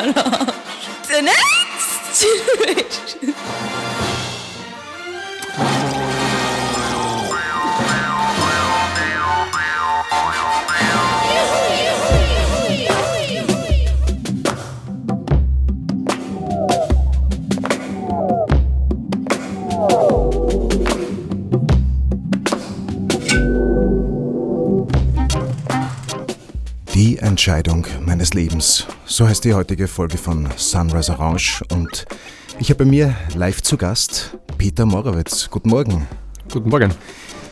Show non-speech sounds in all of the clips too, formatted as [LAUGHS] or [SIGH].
Orange. The next generation. Die Entscheidung meines Lebens. So heißt die heutige Folge von Sunrise Orange und ich habe bei mir live zu Gast Peter Morawetz. Guten Morgen. Guten Morgen.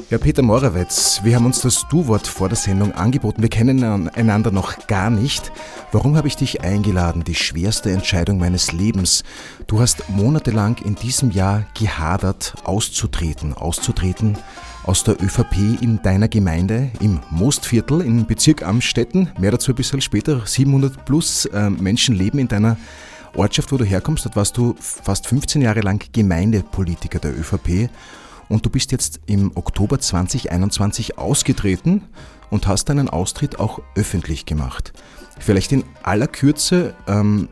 Ja, Peter Morawetz, wir haben uns das Du-Wort vor der Sendung angeboten. Wir kennen einander noch gar nicht. Warum habe ich dich eingeladen? Die schwerste Entscheidung meines Lebens. Du hast monatelang in diesem Jahr gehadert, auszutreten. Auszutreten aus der ÖVP in deiner Gemeinde im Mostviertel im Bezirk Amstetten. Mehr dazu ein bisschen später. 700 plus äh, Menschen leben in deiner Ortschaft, wo du herkommst. Dort warst du fast 15 Jahre lang Gemeindepolitiker der ÖVP. Und du bist jetzt im Oktober 2021 ausgetreten und hast deinen Austritt auch öffentlich gemacht. Vielleicht in aller Kürze, ähm,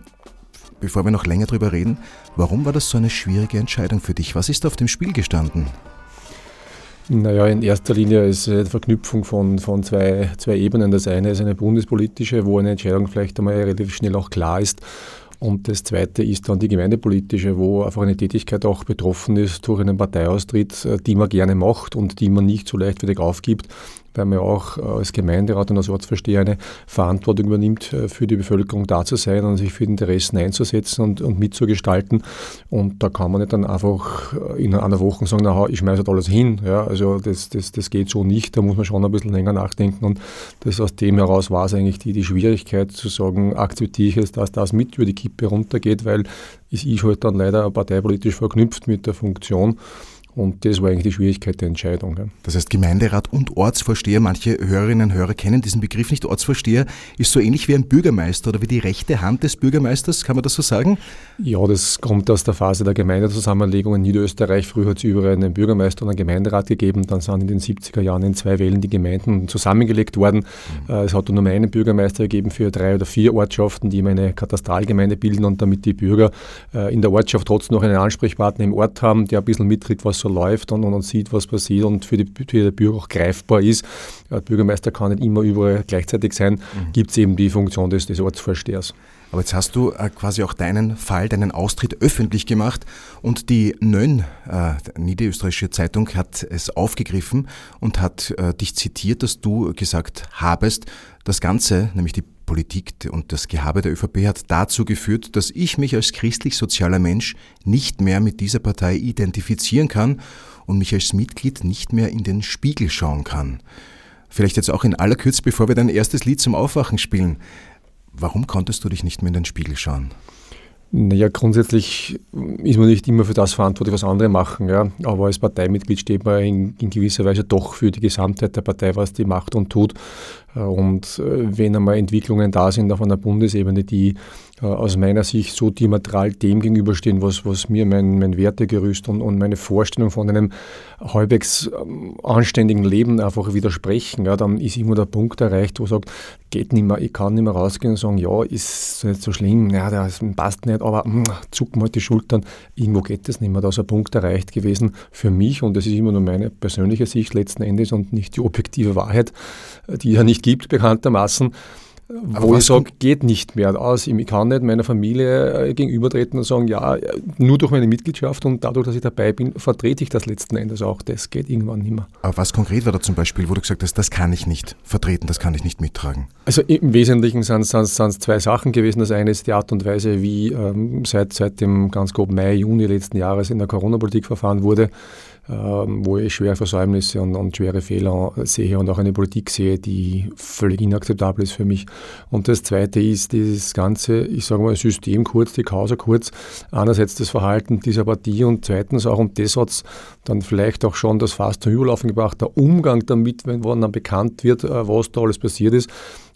bevor wir noch länger drüber reden, warum war das so eine schwierige Entscheidung für dich? Was ist auf dem Spiel gestanden? Naja, in erster Linie ist es eine Verknüpfung von, von zwei, zwei Ebenen. Das eine ist eine bundespolitische, wo eine Entscheidung vielleicht einmal relativ schnell auch klar ist. Und das zweite ist dann die gemeindepolitische, wo einfach eine Tätigkeit auch betroffen ist durch einen Parteiaustritt, äh, die man gerne macht und die man nicht so leichtfertig aufgibt, weil man auch äh, als Gemeinderat und als Ortsversteher eine Verantwortung übernimmt, äh, für die Bevölkerung da zu sein und sich für die Interessen einzusetzen und, und mitzugestalten. Und da kann man nicht dann einfach äh, in einer Woche sagen, na, ich schmeiße halt alles hin. Ja, also das, das, das geht so nicht, da muss man schon ein bisschen länger nachdenken. Und das aus dem heraus war es eigentlich die, die Schwierigkeit zu sagen, akzeptiere ich es, dass das mit über die Kippe runtergeht, weil ist halt dann leider parteipolitisch verknüpft mit der Funktion. Und das war eigentlich die Schwierigkeit der Entscheidung. Das heißt, Gemeinderat und Ortsvorsteher, manche Hörerinnen und Hörer kennen diesen Begriff nicht. Ortsvorsteher ist so ähnlich wie ein Bürgermeister oder wie die rechte Hand des Bürgermeisters, kann man das so sagen? Ja, das kommt aus der Phase der Gemeindezusammenlegung in Niederösterreich. Früher hat es überall einen Bürgermeister und einen Gemeinderat gegeben. Dann sind in den 70er Jahren in zwei Wellen die Gemeinden zusammengelegt worden. Mhm. Äh, es hat nur einen Bürgermeister gegeben für drei oder vier Ortschaften, die immer eine Katastralgemeinde bilden und damit die Bürger äh, in der Ortschaft trotzdem noch einen Ansprechpartner im Ort haben, der ein bisschen mitkriegt, was so läuft und, und, sieht, was passiert und für die, für die Bürger auch greifbar ist. Der Bürgermeister kann nicht immer überall gleichzeitig sein, mhm. gibt es eben die Funktion des, des Ortsvorstehers. Aber jetzt hast du äh, quasi auch deinen Fall, deinen Austritt öffentlich gemacht und die Nön, äh, niederösterreichische Zeitung, hat es aufgegriffen und hat äh, dich zitiert, dass du gesagt habest, das Ganze, nämlich die Politik und das Gehabe der ÖVP hat dazu geführt, dass ich mich als christlich-sozialer Mensch nicht mehr mit dieser Partei identifizieren kann und mich als Mitglied nicht mehr in den Spiegel schauen kann. Vielleicht jetzt auch in aller Kürze, bevor wir dein erstes Lied zum Aufwachen spielen. Warum konntest du dich nicht mehr in den Spiegel schauen? Naja, grundsätzlich ist man nicht immer für das verantwortlich, was andere machen. Ja. Aber als Parteimitglied steht man in, in, gewisser Weise doch für die Gesamtheit der Partei, was die macht und tut. Und äh, wenn einmal Entwicklungen da sind auf einer Bundesebene, die aus meiner Sicht so diametral dem gegenüberstehen, was, was mir mein, mein Wertegerüst und, und meine Vorstellung von einem halbwegs ähm, anständigen Leben einfach widersprechen, ja, dann ist immer der Punkt erreicht, wo sage, geht nicht mehr, ich kann nicht mehr rausgehen und sagen, ja, ist nicht so schlimm, ja, das passt nicht, aber mh, hm, zucken halt die Schultern. Irgendwo geht das nicht mehr. Da ist ein Punkt erreicht gewesen für mich und das ist immer nur meine persönliche Sicht letzten Endes und nicht die objektive Wahrheit, die ja nicht gibt, bekanntermaßen wo ich sage, geht nicht mehr aus. Ich kann nicht meiner Familie äh, gegenübertreten und sagen, ja, nur durch meine Mitgliedschaft und dadurch, dass ich dabei bin, vertrete ich das letzten Endes auch. Das geht irgendwann nicht mehr. Aber was konkret war da zum Beispiel, wo du gesagt hast, das kann ich nicht vertreten, das kann ich nicht mittragen? Also im Wesentlichen sind es zwei Sachen gewesen. Das eine ist die Art und Weise, wie ähm, seit, seit dem ganz grob Mai, Juni letzten Jahres in der Corona-Politik verfahren wurde. Ähm, wo ich schwere Versäumnisse und, und, schwere Fehler sehe und auch eine Politik sehe, die völlig inakzeptabel ist für mich. Und das Zweite ist dieses ganze, ich sage mal, System kurz, die Causa kurz, einerseits das Verhalten dieser Partie und zweitens auch, und das hat dann vielleicht auch schon das Fass zum Überlaufen gebracht, der Umgang damit, wenn dann bekannt wird, äh, was da alles passiert ist,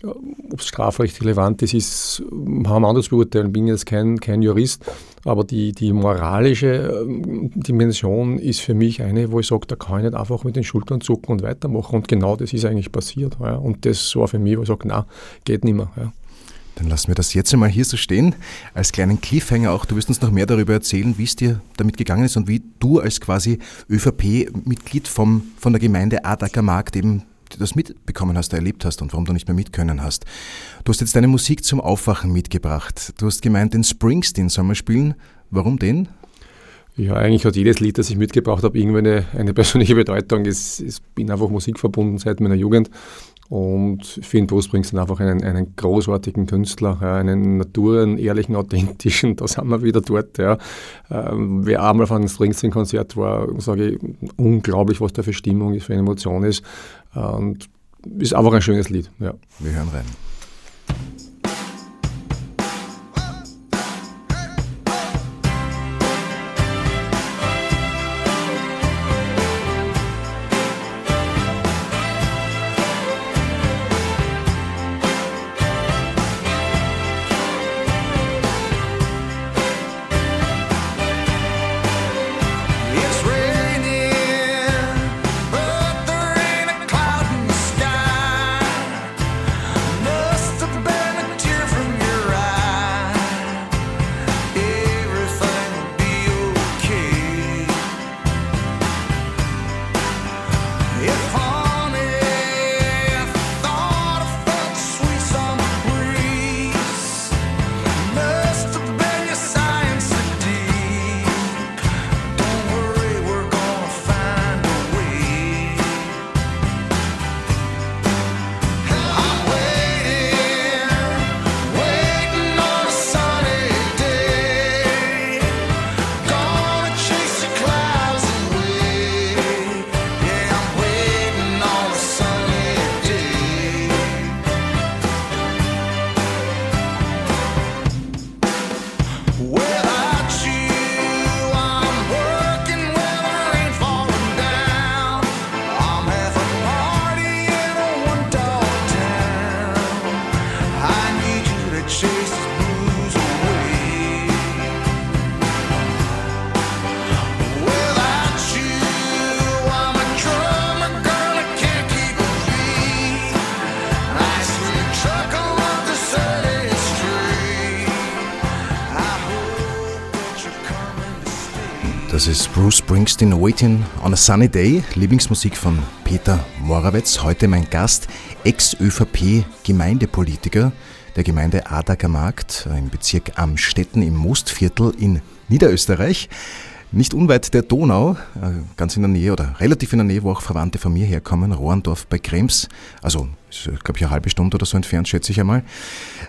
ob es strafrechtlich relevant ist, ist, haben anders beurteilen. Bin jetzt kein, kein Jurist, aber die, die moralische ähm, Dimension ist für mich eine, wo ich sage, da kann ich nicht einfach mit den Schultern zucken und weitermachen. Und genau das ist eigentlich passiert. Ja. Und das war für mich, wo ich sage, na, geht nicht mehr. Ja. Dann lassen wir das jetzt einmal hier so stehen, als kleinen Cliffhanger auch. Du wirst uns noch mehr darüber erzählen, wie es dir damit gegangen ist und wie du als quasi ÖVP-Mitglied von der Gemeinde Adacker Markt eben das mitbekommen hast, erlebt hast und warum du nicht mehr mitkönnen hast. Du hast jetzt deine Musik zum Aufwachen mitgebracht. Du hast gemeint, den Springsteen soll man spielen. Warum den? Ja, eigentlich hat jedes Lied, das ich mitgebracht habe, irgendwie eine, eine persönliche Bedeutung. Ich, ich bin einfach musikverbunden seit meiner Jugend und finde Bruce Springsteen einfach einen, einen großartigen Künstler, ja, einen naturen, ehrlichen, authentischen, [LAUGHS] da sind wir wieder dort. Ja. Ähm, wer einmal von einem Springsteen-Konzert war, sage ich, unglaublich, was da für Stimmung ist, für eine Emotion ist. Und ist einfach ein schönes Lied. Ja. Wir hören rein. Das ist Bruce Springsteen Waiting on a Sunny Day, Lieblingsmusik von Peter Morawetz. Heute mein Gast, Ex-ÖVP-Gemeindepolitiker der Gemeinde Adager Markt im Bezirk Amstetten im Mostviertel in Niederösterreich. Nicht unweit der Donau, äh, ganz in der Nähe oder relativ in der Nähe, wo auch Verwandte von mir herkommen, Rohrendorf bei Krems, also glaube ich eine halbe Stunde oder so entfernt, schätze ich einmal.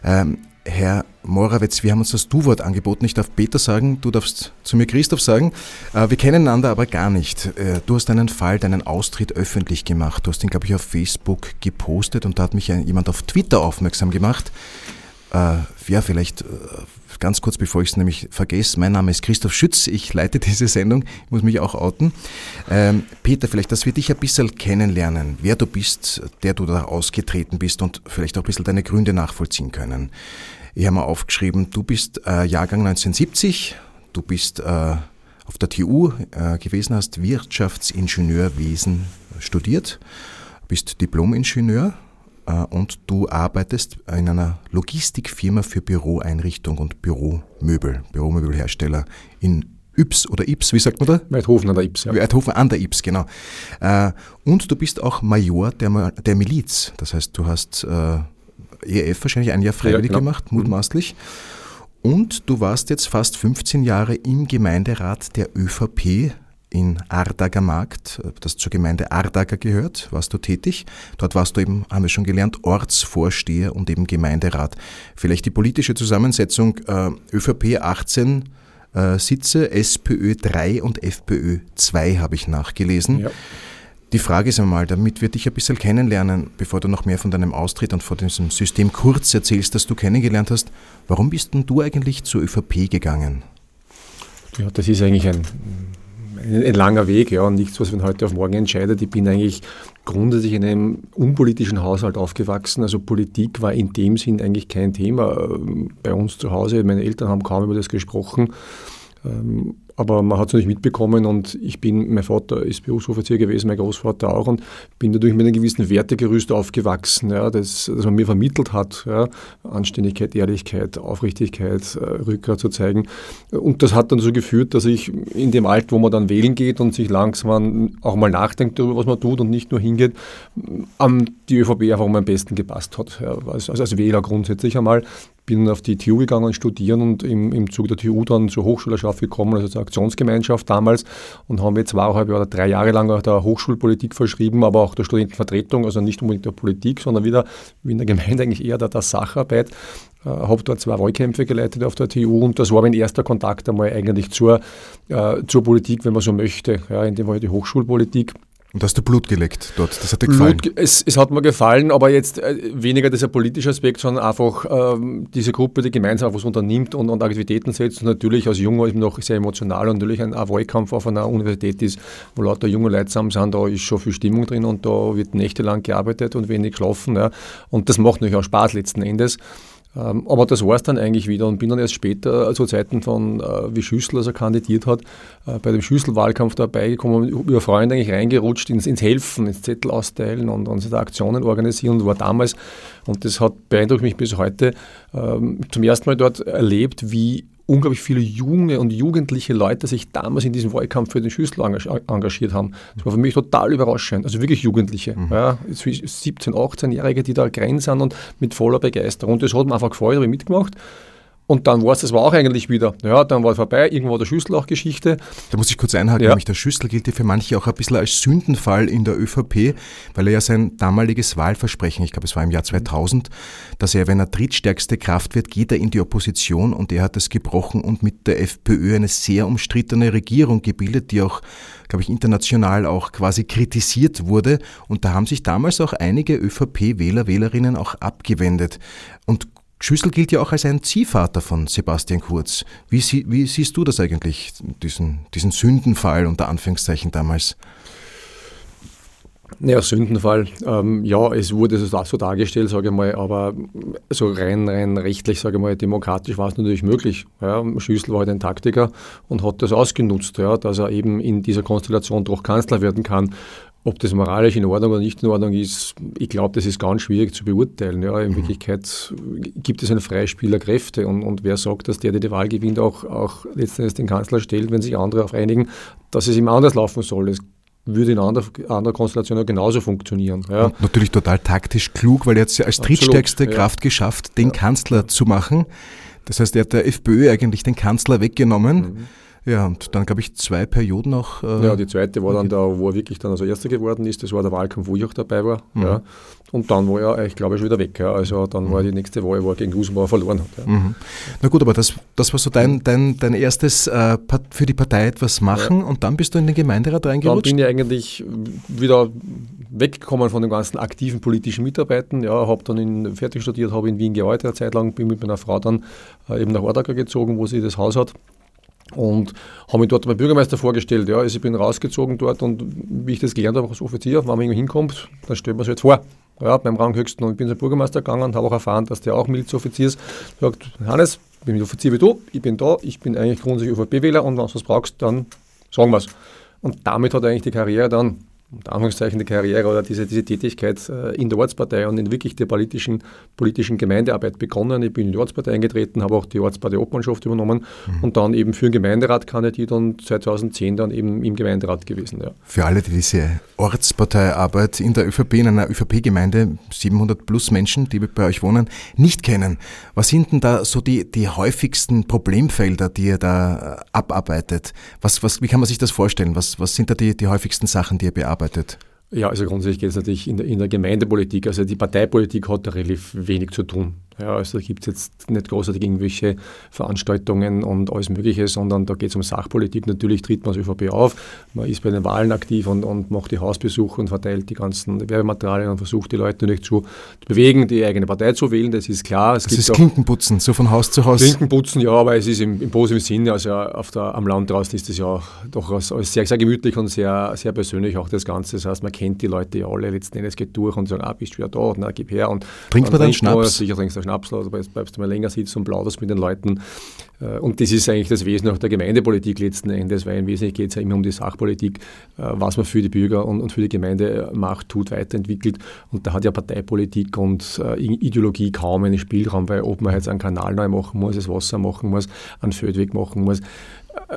Ähm, Herr Morawetz, wir haben uns das Du-Wort angeboten. Ich darf Peter sagen, du darfst zu mir Christoph sagen. Äh, wir kennen einander aber gar nicht. Äh, du hast deinen Fall, deinen Austritt öffentlich gemacht. Du hast ihn, glaube ich, auf Facebook gepostet und da hat mich jemand auf Twitter aufmerksam gemacht. Äh, ja, vielleicht ganz kurz, bevor ich es nämlich vergesse. Mein Name ist Christoph Schütz. Ich leite diese Sendung. Ich muss mich auch outen. Ähm, Peter, vielleicht, dass wir dich ein bisschen kennenlernen, wer du bist, der du da ausgetreten bist und vielleicht auch ein bisschen deine Gründe nachvollziehen können. Ich habe mal aufgeschrieben, du bist äh, Jahrgang 1970, du bist äh, auf der TU äh, gewesen, hast Wirtschaftsingenieurwesen studiert, bist Diplomingenieur und du arbeitest in einer Logistikfirma für Büroeinrichtung und Büromöbel, Büromöbelhersteller in Yps oder Ips, wie sagt man da? Weidhofen an der Ips, ja. Weidhofen an der Ips, genau. Äh, und du bist auch Major der, der Miliz. Das heißt, du hast äh, EF wahrscheinlich ein Jahr freiwillig ja, genau. gemacht, mutmaßlich. Und du warst jetzt fast 15 Jahre im Gemeinderat der ÖVP in Ardager Markt, das zur Gemeinde Ardager gehört, warst du tätig. Dort warst du eben, haben wir schon gelernt, Ortsvorsteher und eben Gemeinderat. Vielleicht die politische Zusammensetzung äh, ÖVP 18 äh, Sitze, SPÖ 3 und FPÖ 2 habe ich nachgelesen. Ja. Die Frage ist einmal, damit wir dich ein bisschen kennenlernen, bevor du noch mehr von deinem Austritt und von diesem System kurz erzählst, das du kennengelernt hast, warum bist denn du eigentlich zur ÖVP gegangen? Ja, das ist eigentlich ein, ein, ein langer Weg, ja, und nichts, was man heute auf morgen entscheidet. Ich bin eigentlich grundsätzlich in einem unpolitischen Haushalt aufgewachsen. Also Politik war in dem Sinn eigentlich kein Thema bei uns zu Hause. Meine Eltern haben kaum über das gesprochen. Aber man hat es nicht mitbekommen und ich bin, mein Vater ist Berufsoffizier gewesen, mein Großvater auch und bin dadurch mit einem gewissen Wertegerüst aufgewachsen, ja, das, das man mir vermittelt hat, ja, Anständigkeit, Ehrlichkeit, Aufrichtigkeit, äh, Rückgrat zu zeigen. Und das hat dann so geführt, dass ich in dem Alter, wo man dann wählen geht und sich langsam auch mal nachdenkt darüber, was man tut und nicht nur hingeht, an die ÖVP einfach am besten gepasst hat, ja, also als Wähler grundsätzlich einmal bin auf die TU gegangen studieren und im, im Zug der TU dann zur Hochschulerschaft gekommen, also zur Aktionsgemeinschaft damals und haben wir zweieinhalb oder drei Jahre lang auch der Hochschulpolitik verschrieben, aber auch der Studentenvertretung, also nicht unbedingt der Politik, sondern wieder wie in der Gemeinde eigentlich eher der, der Sacharbeit. Äh, habe dort zwei Wahlkämpfe geleitet auf der TU und das war mein erster Kontakt einmal eigentlich zur, äh, zur Politik, wenn man so möchte. Ja, in dem war die Hochschulpolitik. Und hast du Blut geleckt dort? Das hat dir gefallen? Blut, es, es, hat mir gefallen, aber jetzt äh, weniger dieser politische Aspekt, sondern einfach ähm, diese Gruppe, die gemeinsam was unternimmt und, und, Aktivitäten setzt. Und natürlich als Junger ist noch sehr emotional und natürlich ein, ein Wahlkampf auf einer Universität ist, wo lauter junge Leute zusammen sind, da ist schon viel Stimmung drin und da wird nächtelang gearbeitet und wenig geschlafen. Ja. Und das macht natürlich auch Spaß letzten Endes. Ähm, aber das war es dann eigentlich wieder und bin dann erst später, äh, zu Zeiten von, äh, wie Schüssel also kandidiert hat, äh, bei dem Schüsselwahlkampf dabei gekommen über Freunde eigentlich reingerutscht ins, ins Helfen, ins Zettel austeilen und, und Aktionen organisieren und war damals, und das hat beeindruckt mich bis heute, ähm, zum ersten Mal dort erlebt, wie unglaublich viele junge und jugendliche Leute sich damals in diesem Wahlkampf für den Schüssel engagiert haben. Das war für mich total überraschend. Also wirklich Jugendliche, mhm. ja, 17-, 18-Jährige, die da grenzen und mit voller Begeisterung. Und das hat mir einfach gefreut, habe ich mitgemacht. Und dann war es, das war auch eigentlich wieder. Ja, dann war es vorbei, irgendwo der Schüssel auch Geschichte. Da muss ich kurz einhaken, ja. nämlich der Schüssel gilt ja für manche auch ein bisschen als Sündenfall in der ÖVP, weil er ja sein damaliges Wahlversprechen, ich glaube es war im Jahr 2000, dass er, wenn er drittstärkste Kraft wird, geht er in die Opposition und er hat es gebrochen und mit der FPÖ eine sehr umstrittene Regierung gebildet, die auch, glaube ich, international auch quasi kritisiert wurde. Und da haben sich damals auch einige ÖVP-Wähler, Wählerinnen auch abgewendet. Und Schüssel gilt ja auch als ein Ziehvater von Sebastian Kurz. Wie, sie, wie siehst du das eigentlich, diesen, diesen Sündenfall unter Anführungszeichen damals? Naja, Sündenfall, ähm, ja, es wurde so, so dargestellt, sage ich mal, aber so rein, rein rechtlich, sage ich mal, demokratisch war es natürlich möglich. Ja. Schüssel war halt ein Taktiker und hat das ausgenutzt, ja, dass er eben in dieser Konstellation doch Kanzler werden kann. Ob das moralisch in Ordnung oder nicht in Ordnung ist, ich glaube, das ist ganz schwierig zu beurteilen. Ja, in mhm. Wirklichkeit gibt es ein Freispiel der Kräfte und, und wer sagt, dass der, der die Wahl gewinnt, auch, auch letztendlich den Kanzler stellt, wenn sich andere auf einigen, dass es ihm anders laufen soll. Das würde in anderer, anderer Konstellation ja genauso funktionieren. Ja. natürlich total taktisch klug, weil er hat es ja als drittstärkste ja. Kraft geschafft, den ja. Kanzler zu machen. Das heißt, er hat der FPÖ eigentlich den Kanzler weggenommen. Mhm ja, und dann gab ich zwei Perioden auch. Äh ja, die zweite war dann da, wo er wirklich dann also Erster geworden ist. Das war der Wahlkampf, wo ich auch dabei war. Mhm. Ja. Und dann war er, ich glaube, schon wieder weg. Ja. Also dann mhm. war die nächste Wahl, wo er gegen Gusenbauer verloren hat. Ja. Mhm. Na gut, aber das, das war so dein, dein, dein erstes äh, für die Partei etwas machen und dann bist du in den Gemeinderat reingerutscht? Dann bin ich eigentlich wieder weggekommen von den ganzen aktiven politischen Mitarbeitern. Ja, habe dann in, fertig studiert, habe in Wien gearbeitet eine Zeit lang, bin mit meiner Frau dann äh, eben nach Ordacker gezogen, wo sie das Haus hat und habe mich dort beim Bürgermeister vorgestellt. Ja, also ich bin rausgezogen dort und wie ich das gelernt habe als Offizier, wenn man irgendwo hinkommt, dann stellt man sich jetzt vor. Ja, beim Ranghöchsten und ich bin zum Bürgermeister gegangen und habe auch erfahren, dass der auch Milizoffizier ist. Sagt, Hannes, ich bin Offizier wie du, ich bin da, ich bin eigentlich grundsätzlich ÖVP-Wähler und wenn du was brauchst, dann sagen wir es. Und damit hat eigentlich die Karriere dann unter Anführungszeichen die Karriere oder diese, diese Tätigkeit äh, in der Ortspartei und in wirklich der politischen, politischen Gemeindearbeit begonnen. Ich bin in die Ortspartei eingetreten, habe auch die Ortspartei Obmannschaft übernommen mhm. und dann eben für den Gemeinderat kandidiert und 2010 dann eben im Gemeinderat gewesen. Ja. Für alle, die diese Ortsparteiarbeit in der ÖVP, in einer ÖVP-Gemeinde, 700 plus Menschen, die bei euch wohnen, nicht kennen, was sind denn da so die, die häufigsten Problemfelder, die ihr da äh, abarbeitet? Was, was, wie kann man sich das vorstellen? Was, was sind da die, die häufigsten Sachen, die ihr bearbeitet? Gearbeitet? Ja, also grundsätzlich geht es natürlich in der, in der Gemeindepolitik. Also die Parteipolitik hat da relativ wenig zu tun. Ja, also da gibt es jetzt nicht großartig irgendwelche Veranstaltungen und alles Mögliche, sondern da geht es um Sachpolitik. Natürlich tritt man als ÖVP auf, man ist bei den Wahlen aktiv und, und macht die Hausbesuche und verteilt die ganzen Werbematerialien und versucht die Leute natürlich zu bewegen, die eigene Partei zu wählen, das ist klar. Es das ist Klinkenputzen, so von Haus zu Haus. Klinkenputzen, ja, aber es ist im, im positiven Sinne, also auf der, am Land draußen ist es ja doch als, als sehr, sehr gemütlich und sehr, sehr persönlich auch das Ganze. Das heißt, man kennt die Leute ja alle letzten Endes, geht durch und sagt, ah, bist du wieder da, na, gib her. Und Trinkt man dann Schnaps? Sicher trinkst du ein Schnapsel oder bleibst du mal länger sitzen und plauderst mit den Leuten. Äh, und das ist eigentlich das Wesen auch der Gemeindepolitik letzten Endes, weil im Wesentlichen geht es ja immer um die Sachpolitik, äh, was man für die Bürger und für die Gemeinde macht, tut, weiterentwickelt. Und da hat ja Parteipolitik und Ideologie kaum einen Spielraum, weil ob man jetzt einen Kanal neu machen muss, das Wasser machen muss, einen Feldweg machen muss,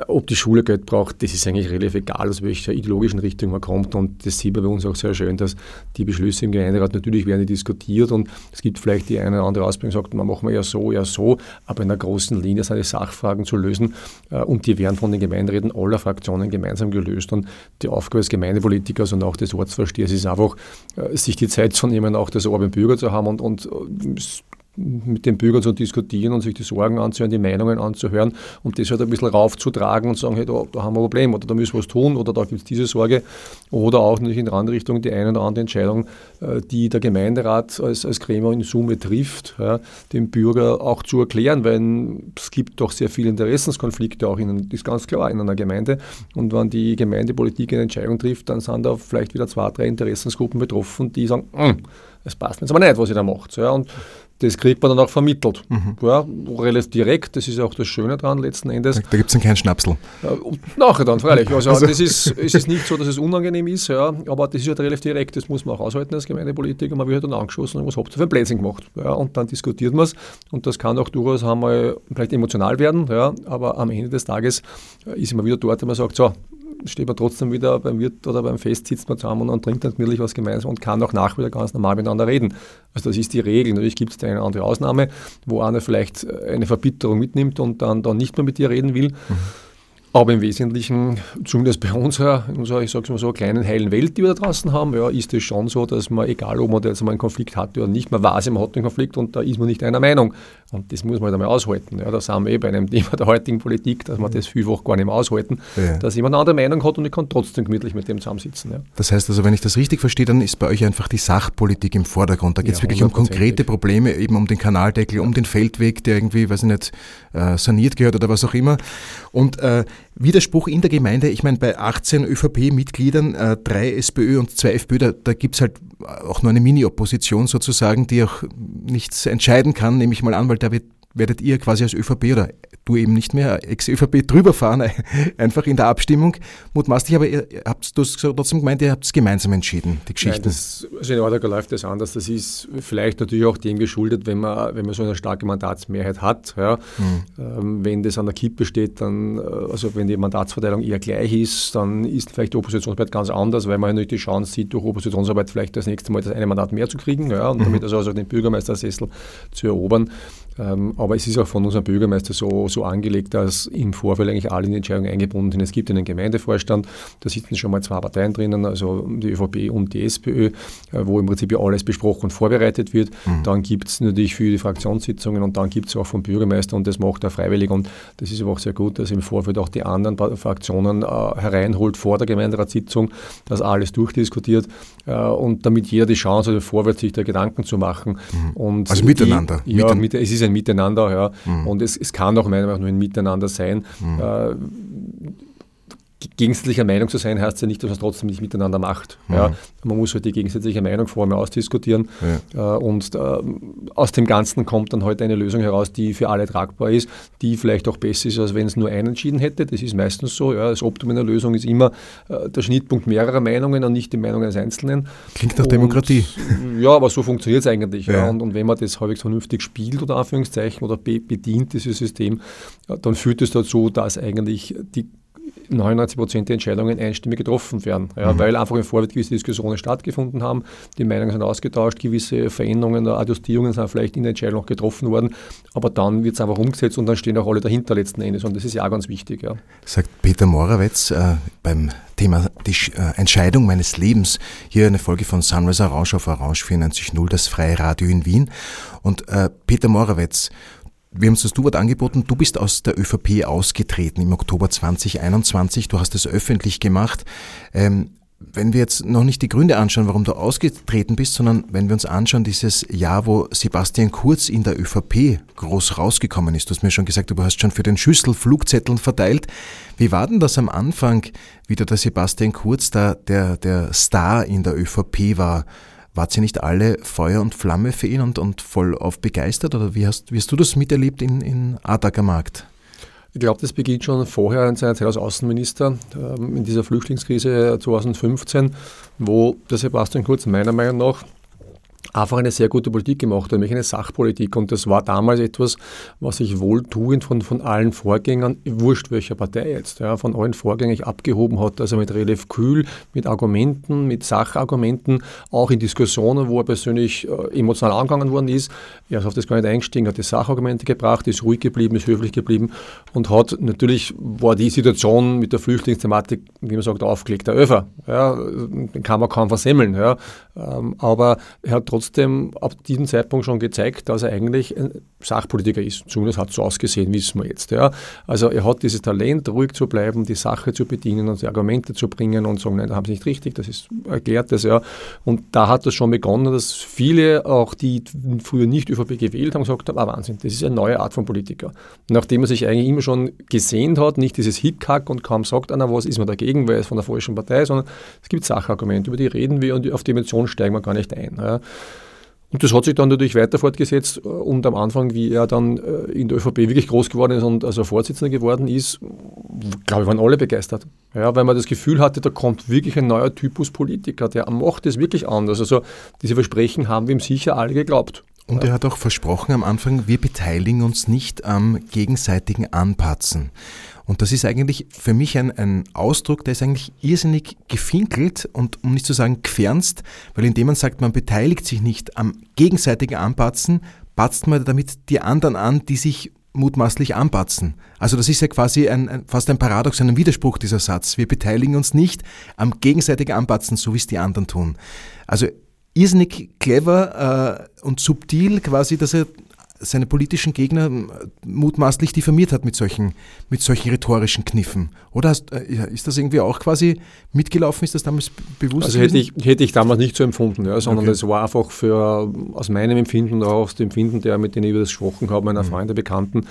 ob die Schule Geld braucht, das ist eigentlich relativ egal, aus welcher ideologischen Richtung man kommt. Und das sieht man bei uns auch sehr schön, dass die Beschlüsse im Gemeinderat natürlich werden diskutiert und es gibt vielleicht die eine oder andere Ausbildung, sagt, man machen wir ja so, ja so, aber in der großen Linie sind die Sachfragen zu lösen äh, und die werden von den Gemeinderäten aller Fraktionen gemeinsam gelöst. Und die Aufgabe des Gemeindepolitikers und auch des Ortsvorstehers ist einfach, äh, sich die Zeit zu nehmen, auch das Ohr beim Bürger zu haben und, und äh, mit den Bürgern zu diskutieren und sich die Sorgen anzuhören, die Meinungen anzuhören und das halt ein bisschen raufzutragen und sagen, hey, da, da haben wir ein Problem oder da müssen wir was tun oder da gibt es diese Sorge oder auch natürlich in der anderen Richtung die eine oder andere Entscheidung, äh, die der Gemeinderat als, als Gremium in Summe trifft, ja, dem Bürger auch zu erklären, weil es gibt doch sehr viele Interessenskonflikte auch in, ist ganz klar in einer Gemeinde und wenn die Gemeindepolitik eine Entscheidung trifft, dann sind da vielleicht wieder zwei, drei Interessensgruppen betroffen, die sagen, hm, es passt mir jetzt aber nicht, was ihr da macht. Ja, und das kriegt man dann auch vermittelt. Mhm. Ja, relativ direkt, das ist auch das Schöne daran letzten Endes. Da, da gibt es dann keinen Schnapsel. Nachher dann, freilich. Also, also. Das ist, es ist nicht so, dass es unangenehm ist, ja, aber das ist halt relativ direkt, das muss man auch aushalten als Gemeindepolitiker. Man wird halt dann angeschossen und was habt ihr für ein Blödsinn gemacht? Ja, und dann diskutiert man es und das kann auch durchaus einmal vielleicht emotional werden, ja, aber am Ende des Tages ist man wieder dort, wenn man sagt, so, steht man trotzdem wieder beim Wirt oder beim Fest, sitzt man zusammen und trinkt dann gemütlich was gemeinsam und kann auch nach wieder ganz normal miteinander reden. Also das ist die Regel. Natürlich gibt es da eine andere Ausnahme, wo einer vielleicht eine Verbitterung mitnimmt und dann, dann nicht mehr mit dir reden will. Mhm. Aber im Wesentlichen, zumindest bei unserer, unserer ich sage mal so, kleinen heilen Welt, die wir da draußen haben, ja, ist es schon so, dass man, egal ob man da jetzt mal einen Konflikt hat oder nicht, man weiß, man hat einen Konflikt und da ist man nicht einer Meinung. Und das muss man halt einmal aushalten. Ja, da sind wir eh bei einem [LAUGHS] Thema der heutigen Politik, dass man das vielfach gar nicht mehr aushalten, ja. dass jemand eine andere Meinung hat und ich kann trotzdem gemütlich mit dem zusammensitzen. Ja. Das heißt also, wenn ich das richtig verstehe, dann ist bei euch einfach die Sachpolitik im Vordergrund. Da geht es wirklich um konkrete Probleme, eben um den Kanaldeckel, um den Feldweg, der irgendwie, weiß ich nicht, äh, saniert gehört oder was auch immer. Und äh, Widerspruch in der Gemeinde, ich meine, bei 18 ÖVP-Mitgliedern, äh, drei SPÖ und zwei FPÖ, da, da gibt es halt auch nur eine Mini-Opposition sozusagen, die auch nichts entscheiden kann, nehme ich mal an, weil da wird werdet ihr quasi als ÖVP oder du eben nicht mehr ex-ÖVP drüber fahren, [LAUGHS] einfach in der Abstimmung. Mutmaßlich, aber ihr habt du hast trotzdem gemeint, ihr habt es gemeinsam entschieden, die Geschichten. Nein, das, also in Order läuft das anders. Das ist vielleicht natürlich auch dem geschuldet, wenn man, wenn man so eine starke Mandatsmehrheit hat. Ja. Mhm. wenn das an der Kippe steht, dann, äh, also wenn die Mandatsverteilung eher gleich ist, dann ist vielleicht die Oppositionsarbeit ganz anders, weil man natürlich die Chance sieht, durch Oppositionsarbeit vielleicht das nächste Mal das eine Mandat mehr zu kriegen ja, und mhm. damit also, also den Bürgermeistersessel zu erobern. Ähm, aber es ist auch von unserem Bürgermeister so, so angelegt, dass im Vorfeld eigentlich alle in die Entscheidung eingebunden sind. Es gibt einen Gemeindevorstand, da sitzen schon mal zwei Parteien drinnen, also die ÖVP und die SPÖ, äh, wo im Prinzip ja alles besprochen und vorbereitet wird. Mhm. Dann gibt es natürlich für die Fraktionssitzungen und dann gibt es auch vom Bürgermeister und das macht er freiwillig. Und das ist aber auch sehr gut, dass im Vorfeld auch die anderen Fraktionen äh, hereinholt vor der Gemeinderatssitzung, dass alles durchdiskutiert äh, und damit jeder die Chance hat, vorwärts sich da Gedanken zu machen. Mhm. Und also miteinander. Die, ja, mit, es ist ein Miteinander, ja. Mhm. Und es, es kann auch meiner Meinung nach nur ein Miteinander sein. Mhm. Äh, gegensätzlicher Meinung zu sein, heißt ja nicht, dass man es trotzdem nicht miteinander macht. Mhm. Ja. Man muss halt die gegensätzliche Meinung vorher mal ausdiskutieren. Ja. Äh, und äh, aus dem Ganzen kommt dann heute halt eine Lösung heraus, die für alle tragbar ist, die vielleicht auch besser ist, als wenn es nur einen entschieden hätte. Das ist meistens so. Ja. Das Optimum einer Lösung ist immer äh, der Schnittpunkt mehrerer Meinungen und nicht die Meinung eines Einzelnen. Klingt nach und, Demokratie. Ja, aber so funktioniert es eigentlich. Ja. Und, und, wenn man das halbwegs vernünftig spielt, oder Anführungszeichen, oder bedient, dieses System, dann führt es dazu, dass eigentlich die 99 Prozent der Entscheidungen einstimmig getroffen werden, ja, mhm. weil einfach im Vorfeld gewisse Diskussionen stattgefunden haben, die Meinungen sind ausgetauscht, gewisse Veränderungen oder Adjustierungen sind vielleicht in der Entscheidung noch getroffen worden, aber dann wird es einfach umgesetzt und dann stehen auch alle dahinter letzten Endes und das ist ja auch ganz wichtig. Ja. Sagt Peter Morawetz äh, beim Thema die äh, Entscheidung meines Lebens. Hier eine Folge von Sunrise Orange auf Orange 94.0, das freie Radio in Wien. Und äh, Peter Morawetz, wir haben uns das Du-Wort angeboten. Du bist aus der ÖVP ausgetreten im Oktober 2021. Du hast es öffentlich gemacht. Ähm, wenn wir jetzt noch nicht die Gründe anschauen, warum du ausgetreten bist, sondern wenn wir uns anschauen, dieses Jahr, wo Sebastian Kurz in der ÖVP groß rausgekommen ist. Du hast mir schon gesagt, du hast schon für den Schüssel Flugzetteln verteilt. Wie war denn das am Anfang, wie der Sebastian Kurz da der, der Star in der ÖVP war? Wart ihr nicht alle Feuer und Flamme für ihn und, und voll auf begeistert? Oder wie hast, wie hast du das miterlebt in, in Markt? Ich glaube, das beginnt schon vorher in seiner Zeit als Außenminister, ähm, in dieser Flüchtlingskrise 2015, wo der Sebastian Kurz meiner Meinung nach einfach eine sehr gute Politik gemacht hat, nämlich eine Sachpolitik. Und das war damals etwas, was sich wohltuend von, von allen Vorgängern, wurscht welcher Partei jetzt, ja, von allen Vorgängern abgehoben hat. Also mit relativ kühl, mit Argumenten, mit Sachargumenten, auch in Diskussionen, wo er persönlich äh, emotional angegangen worden ist. Er ist auf das gar nicht eingestiegen, hat die Sachargumente gebracht, ist ruhig geblieben, ist höflich geblieben und hat natürlich, war die Situation mit der Flüchtlingsthematik, wie man sagt, aufgelegt, der Öfer. Ja, den kann man kaum versemmeln. Ja. Ähm, aber er hat trotzdem ab diesem Zeitpunkt schon gezeigt, dass er eigentlich ein Sachpolitiker ist. Zumindest hat es so ausgesehen, wissen wir jetzt. Ja. Also er hat dieses Talent, ruhig zu bleiben, die Sache zu bedienen und die Argumente zu bringen und sagen, nein, da haben sie nicht richtig, das ist erklärt das, ja. Und da hat das schon begonnen, dass viele, auch die früher nicht ÖVP gewählt haben, gesagt haben, ah Wahnsinn, das ist eine neue Art von Politiker. Nachdem er sich eigentlich immer schon gesehen hat, nicht dieses Hickhack und kaum sagt einer was, ist man dagegen, weil es von der falschen Partei, ist, sondern es gibt Sachargumente, über die reden wir und auf die Emotionen steigen wir gar nicht ein. Ja. Und das hat sich dann natürlich weiter fortgesetzt äh, und am Anfang, wie er dann äh, in der ÖVP wirklich groß geworden ist und also Vorsitzender geworden ist, glaube ich, waren alle begeistert. Ja, weil man das Gefühl hatte, da kommt wirklich ein neuer Typus Politiker, der macht es wirklich anders. Also diese Versprechen haben wir ihm sicher alle geglaubt. Und er hat auch versprochen am Anfang, wir beteiligen uns nicht am gegenseitigen Anpatzen. Und das ist eigentlich für mich ein, ein Ausdruck, der ist eigentlich irrsinnig gefinkelt und um nicht zu sagen gefernst, weil indem man sagt, man beteiligt sich nicht am gegenseitigen Anpatzen, patzt man damit die anderen an, die sich mutmaßlich anpatzen. Also das ist ja quasi ein, ein, fast ein Paradox, ein Widerspruch dieser Satz. Wir beteiligen uns nicht am gegenseitigen Anpatzen, so wie es die anderen tun. Also irrsinnig clever äh, und subtil quasi, dass er seine politischen Gegner äh, mutmaßlich diffamiert hat mit solchen, mit solchen rhetorischen Kniffen. Oder hast, äh, ist das irgendwie auch quasi mitgelaufen? Ist das damals bewusst? Also hätte ich, hätte ich damals nicht so empfunden, ja, sondern es okay. war einfach für, aus meinem Empfinden, auch aus dem Empfinden der, mit denen ich über das gesprochen habe, meiner mhm. Freunde, Bekannten,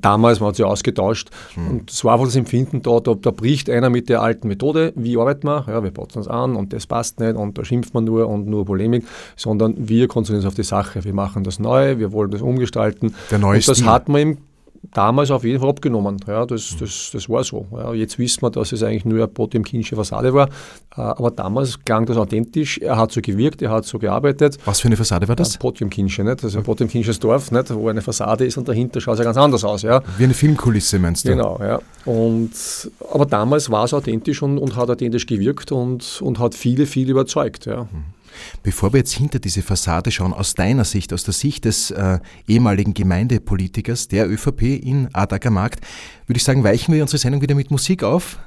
damals, man hat sich ausgetauscht mhm. und es war einfach das Empfinden da, da, da, bricht einer mit der alten Methode, wie arbeiten wir? Ja, wir patzen uns an und das passt nicht und da schimpft man nur und nur Polemik, sondern wir konzentrieren uns auf die Sache. Wir machen das neu, wir wollen das umgestalten gestalten. Der neue und das Stil. hat man ihm damals auf jeden Fall abgenommen. Ja, das, das, das war so. Ja, jetzt wissen wir, dass es eigentlich nur eine potemkinsche Fassade war. Äh, aber damals klang das authentisch. Er hat so gewirkt, er hat so gearbeitet. Was für eine Fassade war das? Potemkinsche, nicht? Das ist ein potemkinsches Dorf, nicht? wo eine Fassade ist und dahinter schaut es ja ganz anders aus. Ja. Wie eine Filmkulisse meinst du? Genau, ja. Und, aber damals war es authentisch und, und hat authentisch gewirkt und, und hat viele, viele überzeugt. Ja. Mhm. Bevor wir jetzt hinter diese Fassade schauen, aus deiner Sicht, aus der Sicht des äh, ehemaligen Gemeindepolitikers der ÖVP in Adager Markt, würde ich sagen, weichen wir unsere Sendung wieder mit Musik auf.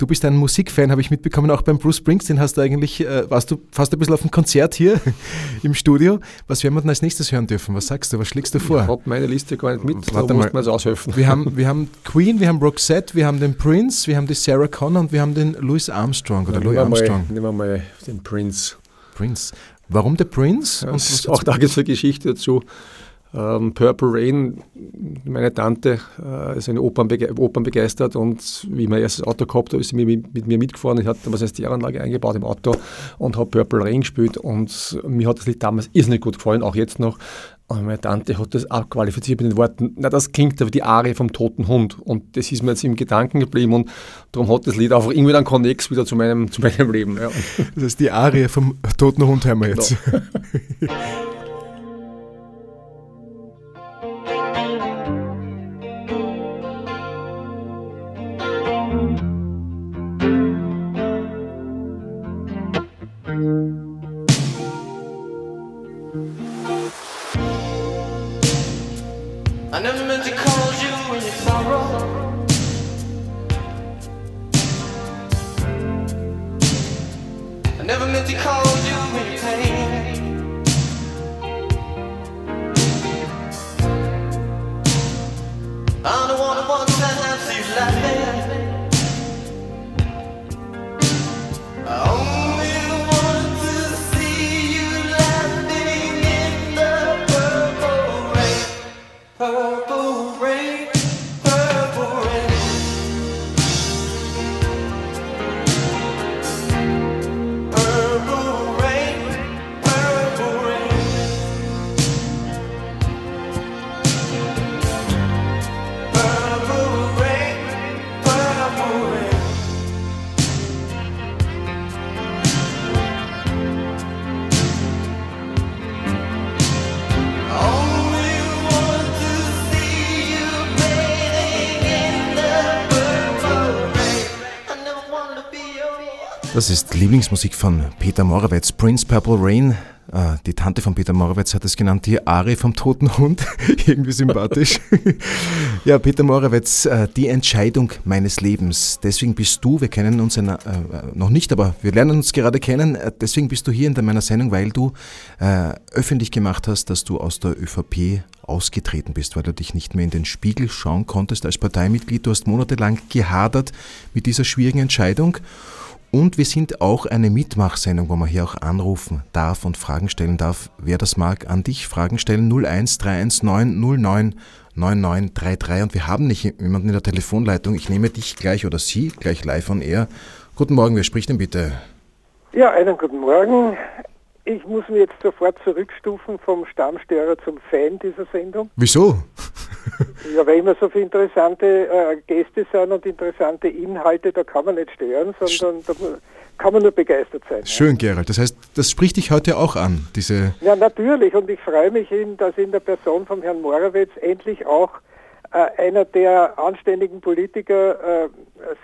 Du bist ein Musikfan, habe ich mitbekommen, auch beim Bruce Springsteen hast du eigentlich, äh, warst du fast ein bisschen auf dem Konzert hier [LAUGHS] im Studio. Was werden wir denn als nächstes hören dürfen? Was sagst du, was schlägst du vor? Ich habe meine Liste gar nicht mit, Warte da muss man aushelfen. Wir haben, [LAUGHS] wir haben Queen, wir haben Roxette, wir haben den Prince, wir haben die Sarah Connor und wir haben den Louis Armstrong oder Louis Armstrong. nehmen wir mal den Prince. Prince. Warum der Prince? Ja, auch da gibt es eine Geschichte dazu. Ähm, Purple Rain, meine Tante äh, ist eine Opernbege Opern begeistert und wie ich mein erstes Auto gehabt habe, ist sie mit, mit mir mitgefahren. Ich hatte damals eine Stereoanlage eingebaut im Auto und habe Purple Rain gespielt und mir hat das Lied damals irrsinnig gut gefallen, auch jetzt noch. Und meine Tante hat das abqualifiziert mit den Worten, na das klingt aber die Arie vom toten Hund. Und das ist mir jetzt im Gedanken geblieben und darum hat das Lied einfach irgendwie einen Konnex wieder zu meinem, zu meinem Leben. Ja. Das ist die Arie vom toten Hund haben wir jetzt. Genau. [LAUGHS] Lieblingsmusik von Peter Morawetz, Prince Purple Rain. Äh, die Tante von Peter Morawetz hat es genannt, die Ari vom toten Hund. [LAUGHS] Irgendwie sympathisch. [LAUGHS] ja, Peter Morawetz, äh, die Entscheidung meines Lebens. Deswegen bist du, wir kennen uns äh, noch nicht, aber wir lernen uns gerade kennen. Deswegen bist du hier in meiner Sendung, weil du öffentlich gemacht hast, dass du aus der ÖVP ausgetreten bist, weil du dich nicht mehr in den Spiegel schauen konntest als Parteimitglied. Du hast monatelang gehadert mit dieser schwierigen Entscheidung. Und wir sind auch eine Mitmachsendung, wo man hier auch anrufen darf und Fragen stellen darf. Wer das mag, an dich Fragen stellen 01319 09 9933. Und wir haben nicht jemanden in der Telefonleitung. Ich nehme dich gleich oder Sie gleich live on air. Guten Morgen, wer spricht denn bitte? Ja, einen guten Morgen. Ich muss mich jetzt sofort zurückstufen vom Stammstörer zum Fan dieser Sendung. Wieso? [LAUGHS] ja, weil immer so viele interessante äh, Gäste sind und interessante Inhalte, da kann man nicht stören, sondern da kann man nur begeistert sein. Schön, ja. Gerald. Das heißt, das spricht dich heute auch an, diese... Ja, natürlich. Und ich freue mich, in, dass in der Person von Herrn Morawetz endlich auch äh, einer der anständigen Politiker äh,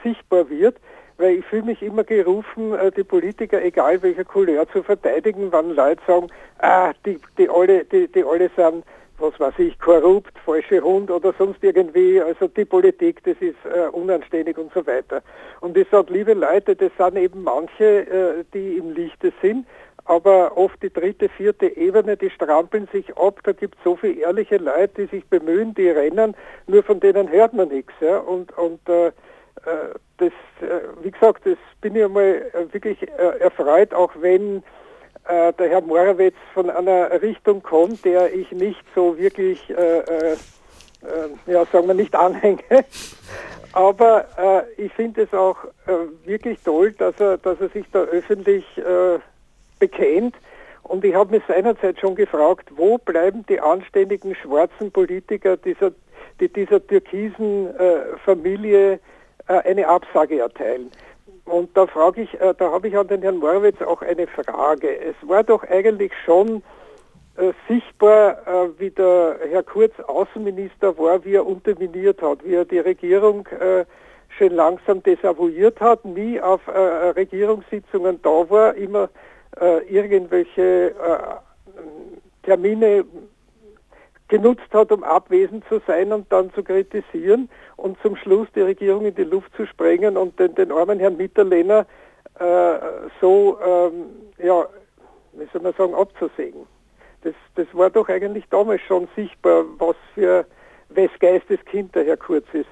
sichtbar wird weil ich fühle mich immer gerufen, äh, die Politiker, egal welcher Couleur, zu verteidigen, wenn Leute sagen, ah, die, die alle, die, die alle sind, was weiß ich, korrupt, falsche Hund oder sonst irgendwie, also die Politik, das ist äh, unanständig und so weiter. Und ich sage, liebe Leute, das sind eben manche, äh, die im Lichte sind, aber oft die dritte, vierte Ebene, die strampeln sich ab, da gibt es so viele ehrliche Leute, die sich bemühen, die rennen, nur von denen hört man nichts. Ja? Und, und äh, äh, das, äh, wie gesagt, das bin ich einmal äh, wirklich erfreut, auch wenn der Herr Morawetz von einer Richtung kommt, der ich nicht so wirklich, ja, sagen wir nicht anhänge. [LAUGHS] Aber ich finde es auch wirklich toll, dass er, dass er sich da öffentlich bekennt. Und ich habe mich seinerzeit schon gefragt, wo bleiben die anständigen schwarzen Politiker dieser, die dieser türkisen Familie äh, eine Absage erteilen. Und da frage ich, äh, da habe ich an den Herrn Morawitz auch eine Frage. Es war doch eigentlich schon äh, sichtbar, äh, wie der Herr Kurz Außenminister war, wie er unterminiert hat, wie er die Regierung äh, schön langsam desavouiert hat, nie auf äh, Regierungssitzungen da war, immer irgendwelche Termine genutzt hat, um abwesend zu sein und dann zu kritisieren und zum Schluss die Regierung in die Luft zu sprengen und den, den armen Herrn Mitterlehner äh, so, ähm, ja, wie soll man sagen, abzusägen. Das, das war doch eigentlich damals schon sichtbar, was für wes Geistes Kind der Herr Kurz ist.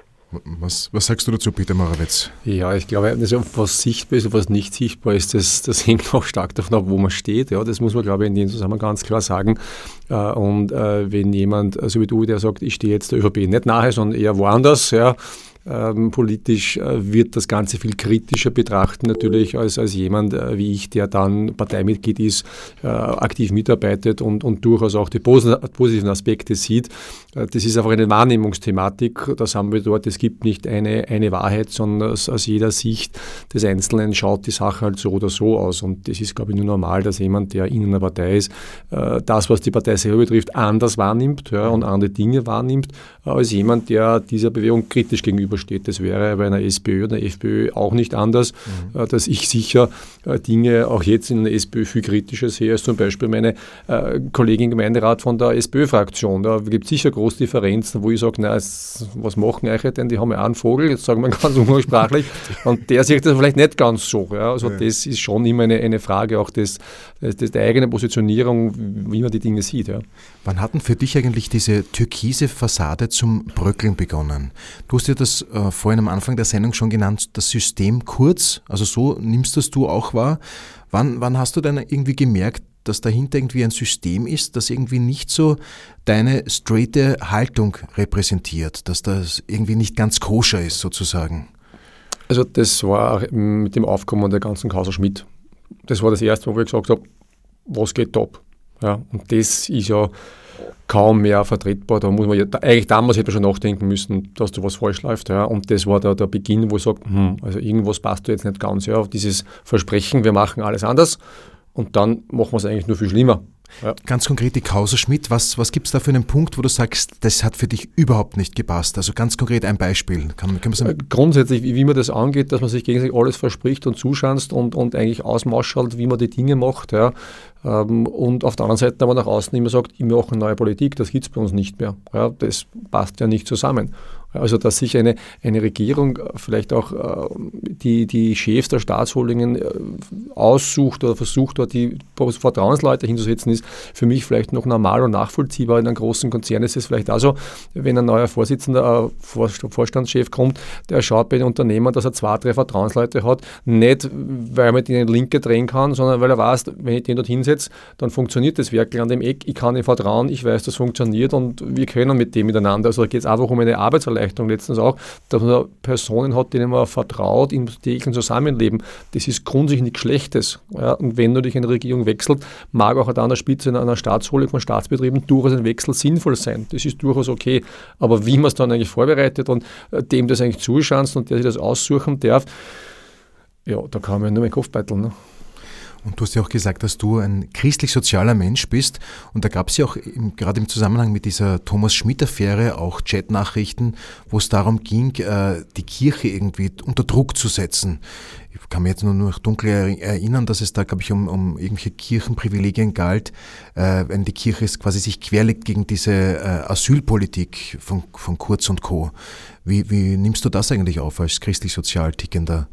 Was, was, sagst du dazu, Peter Morawetz? Ja, ich glaube, also was sichtbar ist und was nicht sichtbar ist, das, das [LAUGHS] hängt auch stark davon ab, wo man steht. Ja, das muss man, glaube ich, in dem Zusammenhang ganz klar sagen. Äh, und äh, wenn jemand, so wie du, der sagt, ich stehe jetzt der ÖVP nicht nahe, sondern eher woanders, ja, ähm, politisch äh, wird das Ganze viel kritischer betrachten, natürlich als, als jemand äh, wie ich, der dann Parteimitglied ist, äh, aktiv mitarbeitet und, und durchaus auch die positiven Aspekte sieht. Äh, das ist einfach eine Wahrnehmungsthematik. Das haben wir dort. Es gibt nicht eine, eine Wahrheit, sondern aus, aus jeder Sicht des Einzelnen schaut die Sache halt so oder so aus. Und das ist, glaube ich, nur normal, dass jemand, der in einer Partei ist, äh, das, was die Partei selber betrifft, anders wahrnimmt ja, und andere Dinge wahrnimmt, als jemand, der dieser Bewegung kritisch gegenüber gegenübersteht. Das wäre bei einer SPÖ oder FPÖ auch nicht anders, mhm. Äh, dass ich sicher äh, Dinge auch jetzt in der SPÖ viel kritischer sehe als zum Beispiel meine äh, Kollegin Gemeinderat von der SPÖ-Fraktion. Da gibt es sicher große Differenzen, wo ich sage, na, was machen euch denn? Die haben ja einen Vogel, jetzt sagen wir [LAUGHS] ganz umgangssprachlich, und der sieht das vielleicht nicht ganz so. Ja. Also ja. das ist schon immer eine, eine Frage auch des, des, der eigenen Positionierung, wie man die Dinge sieht. Ja. Wann hat denn für dich eigentlich diese türkise Fassade zum Bröckeln begonnen? Du hast ja das äh, vorhin am Anfang der Sendung schon genannt, das System kurz, also so nimmst das du auch wahr. Wann, wann hast du denn irgendwie gemerkt, dass dahinter irgendwie ein System ist, das irgendwie nicht so deine straighte Haltung repräsentiert, dass das irgendwie nicht ganz koscher ist sozusagen? Also das war mit dem Aufkommen der ganzen Causa Schmidt. Das war das erste, wo ich gesagt habe, was geht top? Ja, und das ist ja kaum mehr vertretbar. Da muss man ja, eigentlich damals hätte man schon nachdenken müssen, dass da was falsch läuft. Ja. Und das war da der Beginn, wo ich sage, hm, also irgendwas passt da jetzt nicht ganz. Ja. Dieses Versprechen, wir machen alles anders und dann machen wir es eigentlich nur viel schlimmer. Ja. Ganz konkret die Causa Schmidt, was, was gibt es da für einen Punkt, wo du sagst, das hat für dich überhaupt nicht gepasst? Also ganz konkret ein Beispiel. Kann, kann äh, Grundsätzlich, wie, wie, man das angeht, dass man sich gegenseitig alles verspricht und zuschanzt und, und eigentlich ausmaschelt, wie man die Dinge macht. Ja. Ähm, und auf der anderen Seite aber nach außen immer sagt, ich mache eine neue Politik, das gibt es bei uns nicht mehr. Ja, das passt ja nicht zusammen. Also dass sich eine, eine Regierung vielleicht auch äh, die, die Chefs der Staatsholdingen äh, aussucht oder versucht, dort die Vertrauensleute hinzusetzen, ist für mich vielleicht noch normal und nachvollziehbar. In einem großen Konzern ist es vielleicht auch so, wenn ein neuer Vorsitzender, äh, Vorstandschef kommt, der schaut bei den Unternehmen, dass er zwei, drei Vertrauensleute hat, nicht weil er mit ihnen Linke drehen kann, sondern weil er weiß, wenn ich den dort hinsetze, dann funktioniert das wirklich an dem Eck, ich kann ihm vertrauen, ich weiß, das funktioniert und wir können mit dem miteinander. Also da geht es einfach um eine Arbeitserleichterung Erleichterung letztens auch, dass man Personen hat, denen man vertraut im täglichen Zusammenleben. Das ist grundsätzlich nichts Schlechtes. Ja, und wenn natürlich eine Regierung wechselt, mag auch an der Spitze in einer Staatsholding von Staatsbetrieben durchaus ein Wechsel sinnvoll sein. Das ist durchaus okay. Aber wie man es dann eigentlich vorbereitet und äh, dem das eigentlich zuschanzt und der sich das aussuchen darf, ja, da kann man nur meinen Kopf beiteln. Ne? Und du hast ja auch gesagt, dass du ein christlich-sozialer Mensch bist. Und da gab es ja auch im, gerade im Zusammenhang mit dieser Thomas Schmidt-Affäre auch Chatnachrichten, wo es darum ging, äh, die Kirche irgendwie unter Druck zu setzen. Ich kann mich jetzt nur noch dunkel erinnern, dass es da, glaube ich, um, um irgendwelche Kirchenprivilegien galt, äh, wenn die Kirche quasi sich querlegt gegen diese äh, Asylpolitik von, von Kurz und Co. Wie, wie nimmst du das eigentlich auf als christlich-sozial tickender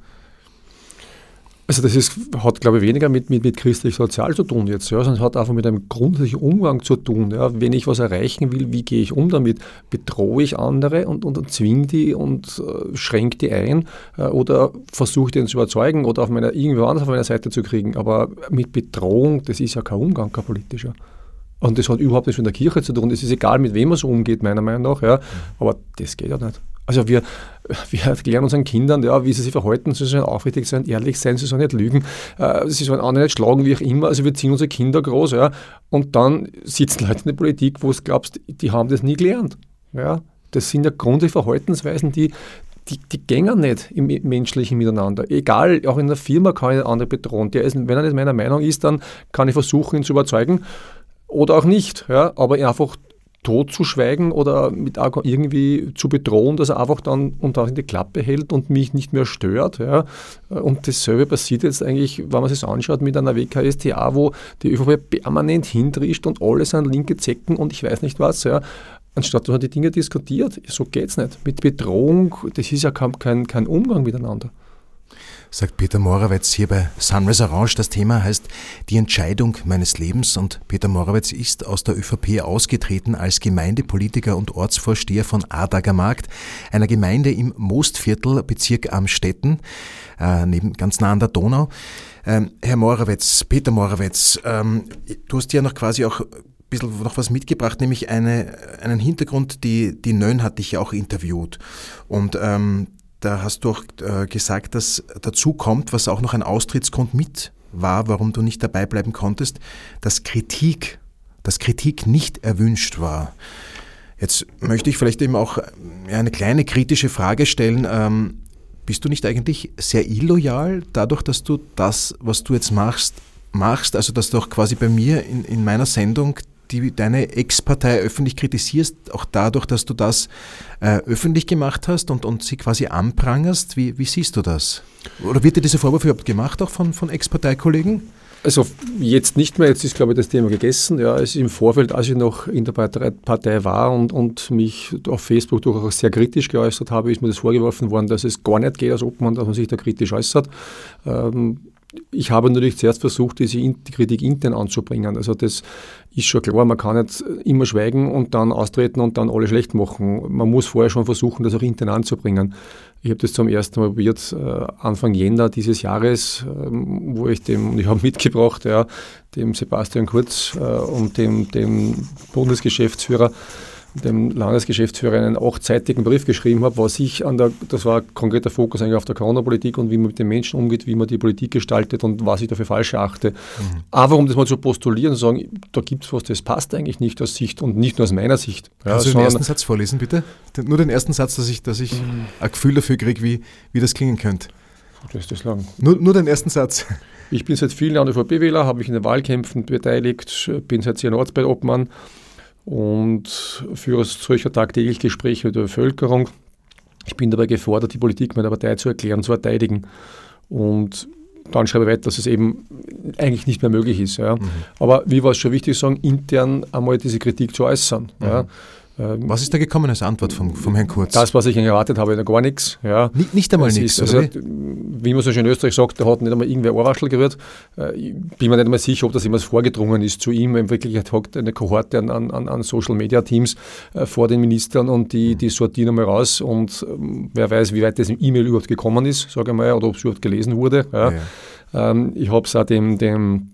also das ist, hat, glaube ich, weniger mit, mit, mit christlich-sozial zu tun jetzt, ja, sondern es hat einfach mit einem grundsätzlichen Umgang zu tun. Ja. Wenn ich was erreichen will, wie gehe ich um damit? Bedrohe ich andere und, und, und zwinge die und äh, schränke die ein äh, oder versuche die zu überzeugen oder auf meiner, irgendwo anders auf meiner Seite zu kriegen. Aber mit Bedrohung, das ist ja kein Umgang, kein politischer. Und das hat überhaupt nichts mit der Kirche zu tun. Es ist egal, mit wem man so umgeht, meiner Meinung nach. Ja. Aber das geht ja nicht. Also wir, [LAUGHS] wir erklären unseren Kindern, ja, wie sie sich verhalten, sie sollen aufrichtig sein, ehrlich sein, sie sollen nicht lügen, äh, sie sollen andere nicht schlagen, wie auch immer. Also wir ziehen unsere Kinder groß, ja. Und dann sitzen Leute in der Politik, wo du glaubst, die haben das nie gelernt. Ja. Das sind ja grundsätzliche Verhaltensweisen, die, die, die gängen nicht im menschlichen Miteinander. Egal, auch in der Firma kann ich einen anderen bedrohen. Der ist, wenn er nicht meiner Meinung ist, dann kann ich versuchen, ihn zu überzeugen oder auch nicht. Ja, aber einfach totzuschweigen oder mit irgendwie zu bedrohen, dass er einfach dann und auch in die Klappe hält und mich nicht mehr stört. Ja. Und dasselbe passiert jetzt eigentlich, wenn man sich anschaut, mit einer WKSTA, wo die ÖVP permanent hintrischt und alles an linke Zecken und ich weiß nicht was. Ja. Anstatt dass man die Dinge diskutiert, so geht es nicht. Mit Bedrohung, das ist ja kein, kein Umgang miteinander sagt Peter Morawetz hier bei Sunrise Orange. Das Thema heißt die Entscheidung meines Lebens und Peter Morawetz ist aus der ÖVP ausgetreten als Gemeindepolitiker und Ortsvorsteher von Adager Markt, einer Gemeinde im Mostviertel, Bezirk Amstetten, äh, neben, ganz nah an der Donau. Ähm, Herr Morawetz, Peter Morawetz, ähm, du hast ja noch quasi auch bisschen noch was mitgebracht, nämlich eine, einen Hintergrund, die, die Nön hat dich ja auch interviewt. Und ähm, da hast du auch äh, gesagt, dass dazu kommt, was auch noch ein Austrittsgrund mit war, warum du nicht dabei bleiben konntest, dass Kritik, dass Kritik nicht erwünscht war. Jetzt möchte ich vielleicht eben auch eine kleine kritische Frage stellen. Ähm, bist du nicht eigentlich sehr illoyal dadurch, dass du das, was du jetzt machst, machst, also dass du auch quasi bei mir in, in meiner Sendung die, deine Ex-Partei öffentlich kritisierst, auch dadurch, dass du das äh, öffentlich gemacht hast und, und sie quasi anprangerst. Wie, wie siehst du das? Oder wird dir dieser Vorwurf überhaupt gemacht, auch von, von Ex-Parteikollegen? Also jetzt nicht mehr, jetzt ist glaube ich das Thema gegessen. Ja, es ist im Vorfeld, als ich noch in der Partei war und, und mich auf Facebook durchaus sehr kritisch geäußert habe, ist mir das vorgeworfen worden, dass es gar nicht geht, als ob man, dass man sich da kritisch äußert. Ähm, ich habe natürlich zuerst versucht, diese die Kritik intern anzubringen. Also das ist schon klar, man kann nicht immer schweigen und dann austreten und dann alle schlecht machen. Man muss vorher schon versuchen, das auch intern anzubringen. Ich habe das zum ersten Mal probiert, äh, Anfang Jänner dieses Jahres, ähm, wo ich dem, ich habe [LAUGHS] mitgebracht, ja, dem Sebastian Kurz äh, und dem, dem Bundesgeschäftsführer, dem Landesgeschäftsführer einen achtseitigen Brief geschrieben habe, was ich an der, das war ein konkreter Fokus eigentlich auf der Corona-Politik und wie man mit den Menschen umgeht, wie man die Politik gestaltet und was ich dafür falsch erachte. Mhm. Aber um das mal zu postulieren und zu sagen, da gibt es was, das passt eigentlich nicht aus Sicht und nicht nur aus meiner Sicht. Ja, Kannst du den ersten Satz vorlesen, bitte? Nur den ersten Satz, dass ich, dass ich mhm. ein Gefühl dafür kriege, wie, wie das klingen könnte. Das ist das lang. Nur, nur den ersten Satz. Ich bin seit vielen Jahren ÖVP-Wähler, habe mich in den Wahlkämpfen beteiligt, bin seit zehn Jahren Ortsbeiobmann und führe solcher tagtäglich Gespräche mit der Bevölkerung. Ich bin dabei gefordert, die Politik meiner Partei zu erklären, zu verteidigen. Und dann schreibe ich weiter, dass es eben eigentlich nicht mehr möglich ist. Ja. Mhm. Aber wie war es schon wichtig, sagen, intern einmal diese Kritik zu äußern. Mhm. Ja. Ähm, was ist da gekommen als Antwort vom, vom Herrn Kurz? Das, was ich erwartet habe, gar nichts. Ja. Nicht, nicht einmal nichts, also, wie man so schön in Österreich sagt, da hat nicht einmal irgendwer Ohrwaschel gerührt. Äh, ich bin mir nicht einmal sicher, ob das jemals vorgedrungen ist zu ihm. In Wirklichkeit hockt eine Kohorte an, an, an Social-Media-Teams äh, vor den Ministern und die, die sortieren einmal raus und ähm, wer weiß, wie weit das im E-Mail überhaupt gekommen ist, sage ich mal, oder ob es überhaupt gelesen wurde. Ja. Ja, ähm, ich habe es auch dem, dem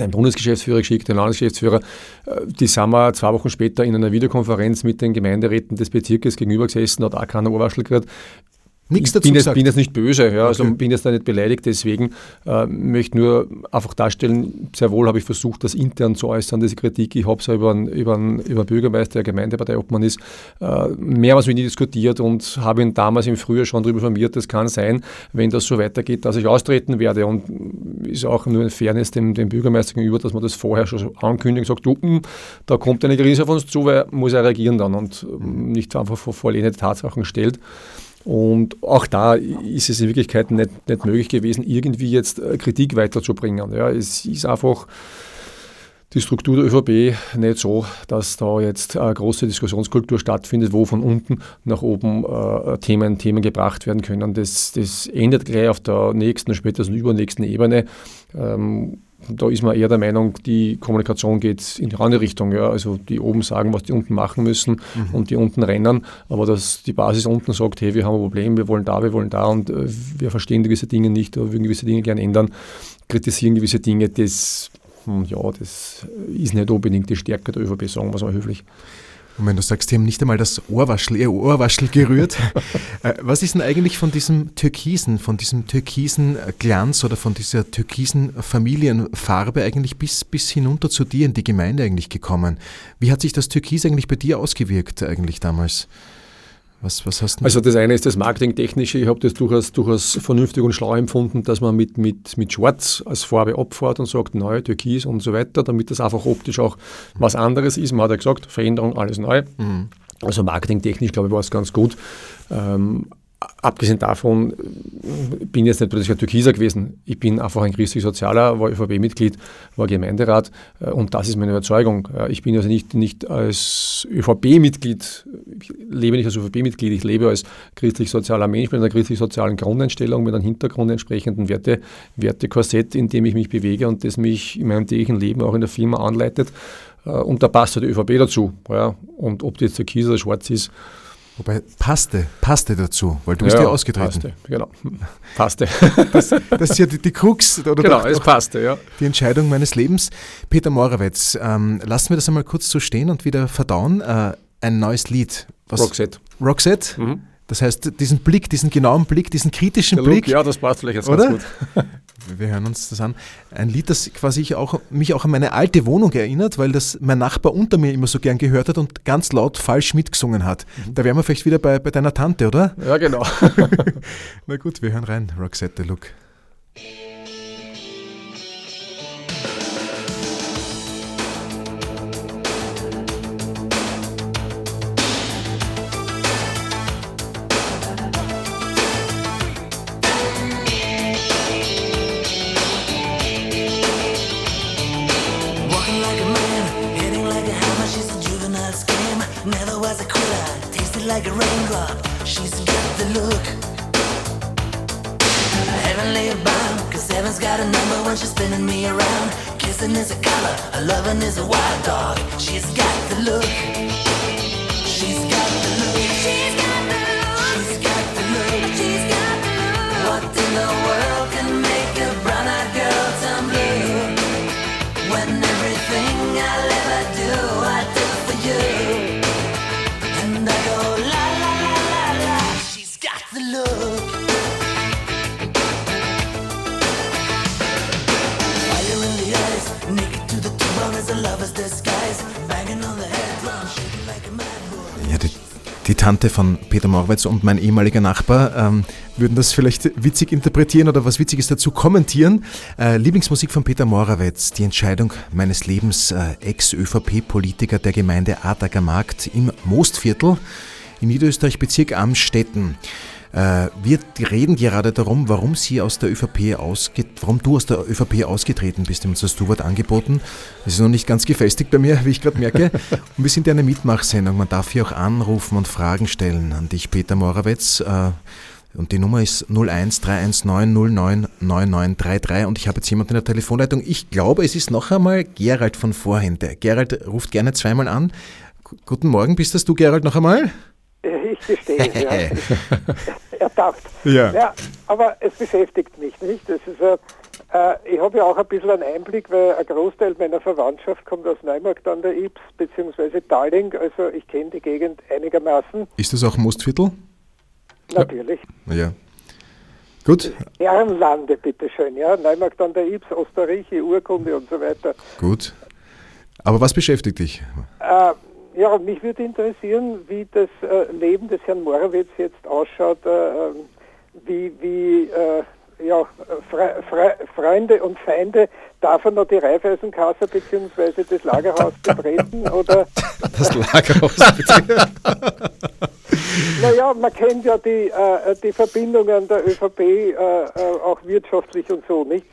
den Bundesgeschäftsführer geschickt, den Landesgeschäftsführer. Äh, die sind wir zwei Wochen später in einer Videokonferenz mit den Gemeinderäten des Bezirkes gegenüber gesessen, hat auch keiner Ohrwaschel gehört. Nichts dazu bin jetzt, bin jetzt nicht böse, ja, also okay. also bin jetzt da nicht beleidigt, deswegen äh, möchte nur einfach darstellen, sehr wohl habe ich versucht, das intern zu äußern, diese Kritik. Ich habe es ja über, über, über Bürgermeister der Gemeindepartei Obmann ist, äh, mehrmals mit ihm diskutiert und habe ihn damals im Frühjahr schon darüber informiert, das kann sein, wenn das so weitergeht, dass ich austreten werde und ist auch nur in Fairness dem, dem Bürgermeister gegenüber, dass man das vorher schon ankündigt und sagt, du, hm, da kommt eine Krise auf uns zu, weil muss er reagieren dann und nicht einfach vor vorlehnende Tatsachen stellt. Und auch da ist es in Wirklichkeit nicht, nicht möglich gewesen, irgendwie jetzt äh, Kritik weiterzubringen. Ja, es ist einfach die Struktur der ÖVP nicht so, dass da jetzt eine große Diskussionskultur stattfindet, wo von unten nach oben äh, Themen, Themen gebracht werden können. Das, das endet gleich auf der nächsten, spätestens übernächsten Ebene. Ähm, da ist man eher der Meinung, die Kommunikation geht in die andere Richtung. Ja. Also die oben sagen, was die unten machen müssen mhm. und die unten rennen, aber dass die Basis unten sagt, hey, wir haben ein Problem, wir wollen da, wir wollen da und äh, wir verstehen gewisse Dinge nicht oder würden gewisse Dinge gerne ändern, kritisieren gewisse Dinge, das, hm, ja, das ist nicht unbedingt die Stärke der ÖVP, sagen wir es mal höflich. Und wenn du sagst, die haben nicht einmal das Ohrwaschel, ihr Ohrwaschel gerührt, [LAUGHS] äh, was ist denn eigentlich von diesem Türkisen, von diesem türkisen Glanz oder von dieser türkisen Familienfarbe eigentlich bis, bis hinunter zu dir in die Gemeinde eigentlich gekommen? Wie hat sich das Türkis eigentlich bei dir ausgewirkt eigentlich damals? Was, was hast du also das eine ist das Marketingtechnische. Ich habe das durchaus, durchaus vernünftig und schlau empfunden, dass man mit, mit, mit Schwarz als Farbe abfährt und sagt, neu, Türkis und so weiter, damit das einfach optisch auch was anderes ist. Man hat ja gesagt, Veränderung, alles neu. Mhm. Also marketingtechnisch, glaube ich, war es ganz gut. Ähm, abgesehen davon bin ich jetzt nicht plötzlich ein Türkiser gewesen. Ich bin einfach ein christlich-sozialer, war ÖVP-Mitglied, war Gemeinderat äh, und das ist meine Überzeugung. Ich bin also nicht, nicht als ÖVP-Mitglied, ich lebe nicht als ÖVP-Mitglied, ich lebe als christlich-sozialer Mensch mit einer christlich-sozialen Grundeinstellung, mit einem Hintergrund entsprechenden Werte, Wertekorsett, in dem ich mich bewege und das mich in meinem täglichen Leben auch in der Firma anleitet. Äh, und da passt halt die ÖVP dazu. Und ob die jetzt türkis oder schwarz ist, Wobei, passte, passte dazu, weil du bist ja ausgetreten. Passte, genau. [LAUGHS] Passte. Das, das ist ja die, die Krux. Oder genau, doch, es passte, ja. Die Entscheidung meines Lebens. Peter Morawetz, ähm, lassen wir das einmal kurz so stehen und wieder verdauen. Äh, ein neues Lied. Was, Roxette. Roxette? Mhm. Das heißt, diesen Blick, diesen genauen Blick, diesen kritischen Der Blick. Ja, das passt vielleicht jetzt oder? ganz gut. [LAUGHS] Wir hören uns das an. Ein Lied, das quasi ich auch, mich auch an meine alte Wohnung erinnert, weil das mein Nachbar unter mir immer so gern gehört hat und ganz laut falsch mitgesungen hat. Mhm. Da wären wir vielleicht wieder bei, bei deiner Tante, oder? Ja, genau. [LAUGHS] Na gut, wir hören rein. Roxette Look. Loving is a Tante von Peter Morwitz und mein ehemaliger Nachbar ähm, würden das vielleicht witzig interpretieren oder was Witziges dazu kommentieren. Äh, Lieblingsmusik von Peter Morawetz, die Entscheidung meines Lebens, äh, Ex-ÖVP-Politiker der Gemeinde Adager Markt im Mostviertel im Niederösterreich-Bezirk Amstetten. Äh, wir reden gerade darum, warum sie aus der ÖVP ausgeht, warum du aus der ÖVP ausgetreten bist. Wir haben das Du-Wort angeboten. Das ist noch nicht ganz gefestigt bei mir, [LAUGHS] wie ich gerade merke. Und wir sind ja eine Mitmachsendung. Man darf hier auch anrufen und Fragen stellen an dich, Peter Morawetz. Äh, und die Nummer ist 01319099933 und ich habe jetzt jemanden in der Telefonleitung. Ich glaube, es ist noch einmal Gerald von vorhin. Der Gerald ruft gerne zweimal an. Guten Morgen, bist das du, Gerald, noch einmal? Ich gestehe, ja. [LAUGHS] ertappt. Ja. ja. Aber es beschäftigt mich nicht. Das ist, äh, ich habe ja auch ein bisschen einen Einblick, weil ein Großteil meiner Verwandtschaft kommt aus Neumarkt an der Ips bzw. Talling, also ich kenne die Gegend einigermaßen. Ist das auch Mostviertel? Natürlich. Ja. Gut. Ehrenlande, bitteschön, ja. Neumarkt an der Ips, Osterreiche, Urkunde und so weiter. Gut. Aber was beschäftigt dich? Äh, ja, mich würde interessieren, wie das äh, Leben des Herrn Morawitz jetzt ausschaut, äh, ähm, wie, wie äh, ja, Fre Fre Freunde und Feinde, darf er noch die Raiffeisenkasse bzw. das Lagerhaus betreten? [LAUGHS] Oder? Das Lagerhaus betreten? [LAUGHS] naja, man kennt ja die, äh, die Verbindungen der ÖVP äh, äh, auch wirtschaftlich und so, nicht?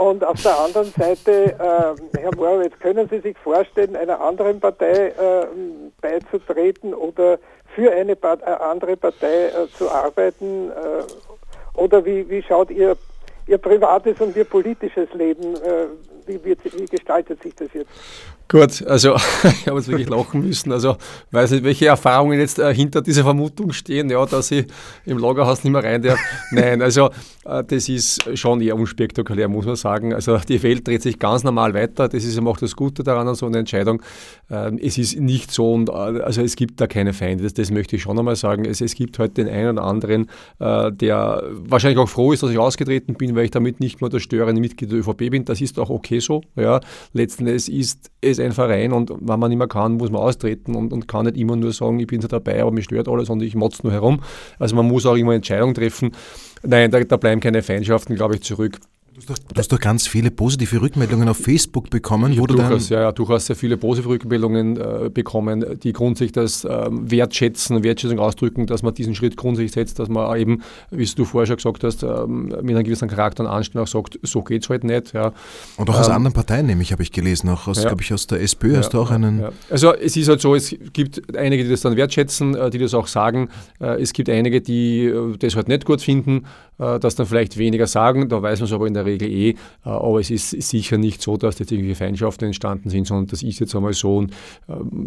Und auf der anderen Seite, äh, Herr Morawitz, können Sie sich vorstellen, einer anderen Partei äh, beizutreten oder für eine Part äh, andere Partei äh, zu arbeiten? Äh, oder wie, wie schaut Ihr, Ihr privates und Ihr politisches Leben, äh, wie, wird, wie gestaltet sich das jetzt? Gut, also [LAUGHS] ich habe jetzt wirklich lachen müssen. Also weiß nicht, welche Erfahrungen jetzt äh, hinter dieser Vermutung stehen, ja, dass ich im Lagerhaus nicht mehr rein darf. [LAUGHS] Nein, also äh, das ist schon eher unspektakulär, muss man sagen. Also die Welt dreht sich ganz normal weiter. Das ist auch das Gute daran an so einer Entscheidung. Ähm, es ist nicht so und äh, also es gibt da keine Feinde. Das, das möchte ich schon einmal sagen. Es, es gibt heute den einen oder anderen, äh, der wahrscheinlich auch froh ist, dass ich ausgetreten bin, weil ich damit nicht mehr der störende Mitglied der ÖVP bin. Das ist auch okay so. Ja. Letzten Endes ist es ein Verein und wenn man nicht mehr kann, muss man austreten und, und kann nicht immer nur sagen, ich bin so dabei, aber mich stört alles und ich motze nur herum. Also man muss auch immer Entscheidungen treffen. Nein, da, da bleiben keine Feindschaften, glaube ich, zurück. Du hast, doch, du hast doch ganz viele positive Rückmeldungen auf Facebook bekommen. Wo du durchaus, ja, ja, durchaus sehr viele positive Rückmeldungen äh, bekommen, die grundsätzlich das ähm, Wertschätzen, Wertschätzung ausdrücken, dass man diesen Schritt grundsätzlich setzt, dass man eben, wie du vorher schon gesagt hast, ähm, mit einem gewissen Charakter und Anstand auch sagt, so geht es halt nicht. Ja. Und auch aus ähm, anderen Parteien nämlich, habe ich gelesen, auch aus, ja. glaube ich, aus der SPÖ ja, hast du auch einen... Also es ist halt so, es gibt einige, die das dann wertschätzen, äh, die das auch sagen. Äh, es gibt einige, die äh, das halt nicht gut finden, das dann vielleicht weniger sagen, da weiß man es aber in der Regel eh. Aber es ist sicher nicht so, dass jetzt irgendwie Feindschaften entstanden sind, sondern das ist jetzt einmal so und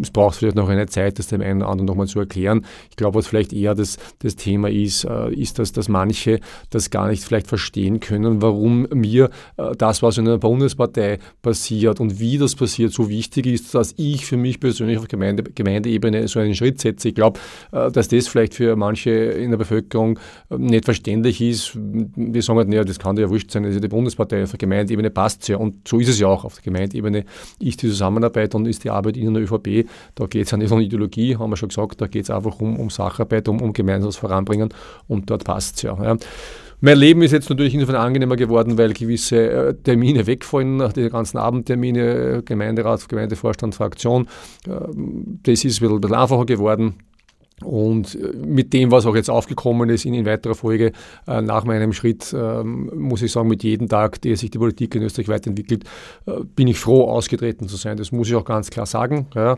es braucht vielleicht noch eine Zeit, das dem einen oder anderen nochmal zu erklären. Ich glaube, was vielleicht eher das, das Thema ist, ist, dass, dass manche das gar nicht vielleicht verstehen können, warum mir das, was in einer Bundespartei passiert und wie das passiert, so wichtig ist, dass ich für mich persönlich auf Gemeinde, Gemeindeebene so einen Schritt setze. Ich glaube, dass das vielleicht für manche in der Bevölkerung nicht verständlich ist, wir sagen halt, naja, das kann ja wurscht sein, das ist die Bundespartei, auf der Gemeindeebene passt es ja. Und so ist es ja auch. Auf der Gemeindeebene ist die Zusammenarbeit und ist die Arbeit in der ÖVP. Da geht es ja nicht um Ideologie, haben wir schon gesagt, da geht es einfach um, um Sacharbeit, um, um gemeinsames Voranbringen und dort passt es ja. ja. Mein Leben ist jetzt natürlich insofern angenehmer geworden, weil gewisse äh, Termine wegfallen, die ganzen Abendtermine, Gemeinderat, Gemeindevorstand, Fraktion. Ähm, das ist ein bisschen einfacher geworden. Und äh, mit dem, was auch jetzt aufgekommen ist in, in weiterer Folge äh, nach meinem Schritt, äh, muss ich sagen, mit jedem Tag, der sich die Politik in Österreich weiterentwickelt, äh, bin ich froh, ausgetreten zu sein. Das muss ich auch ganz klar sagen. Ja.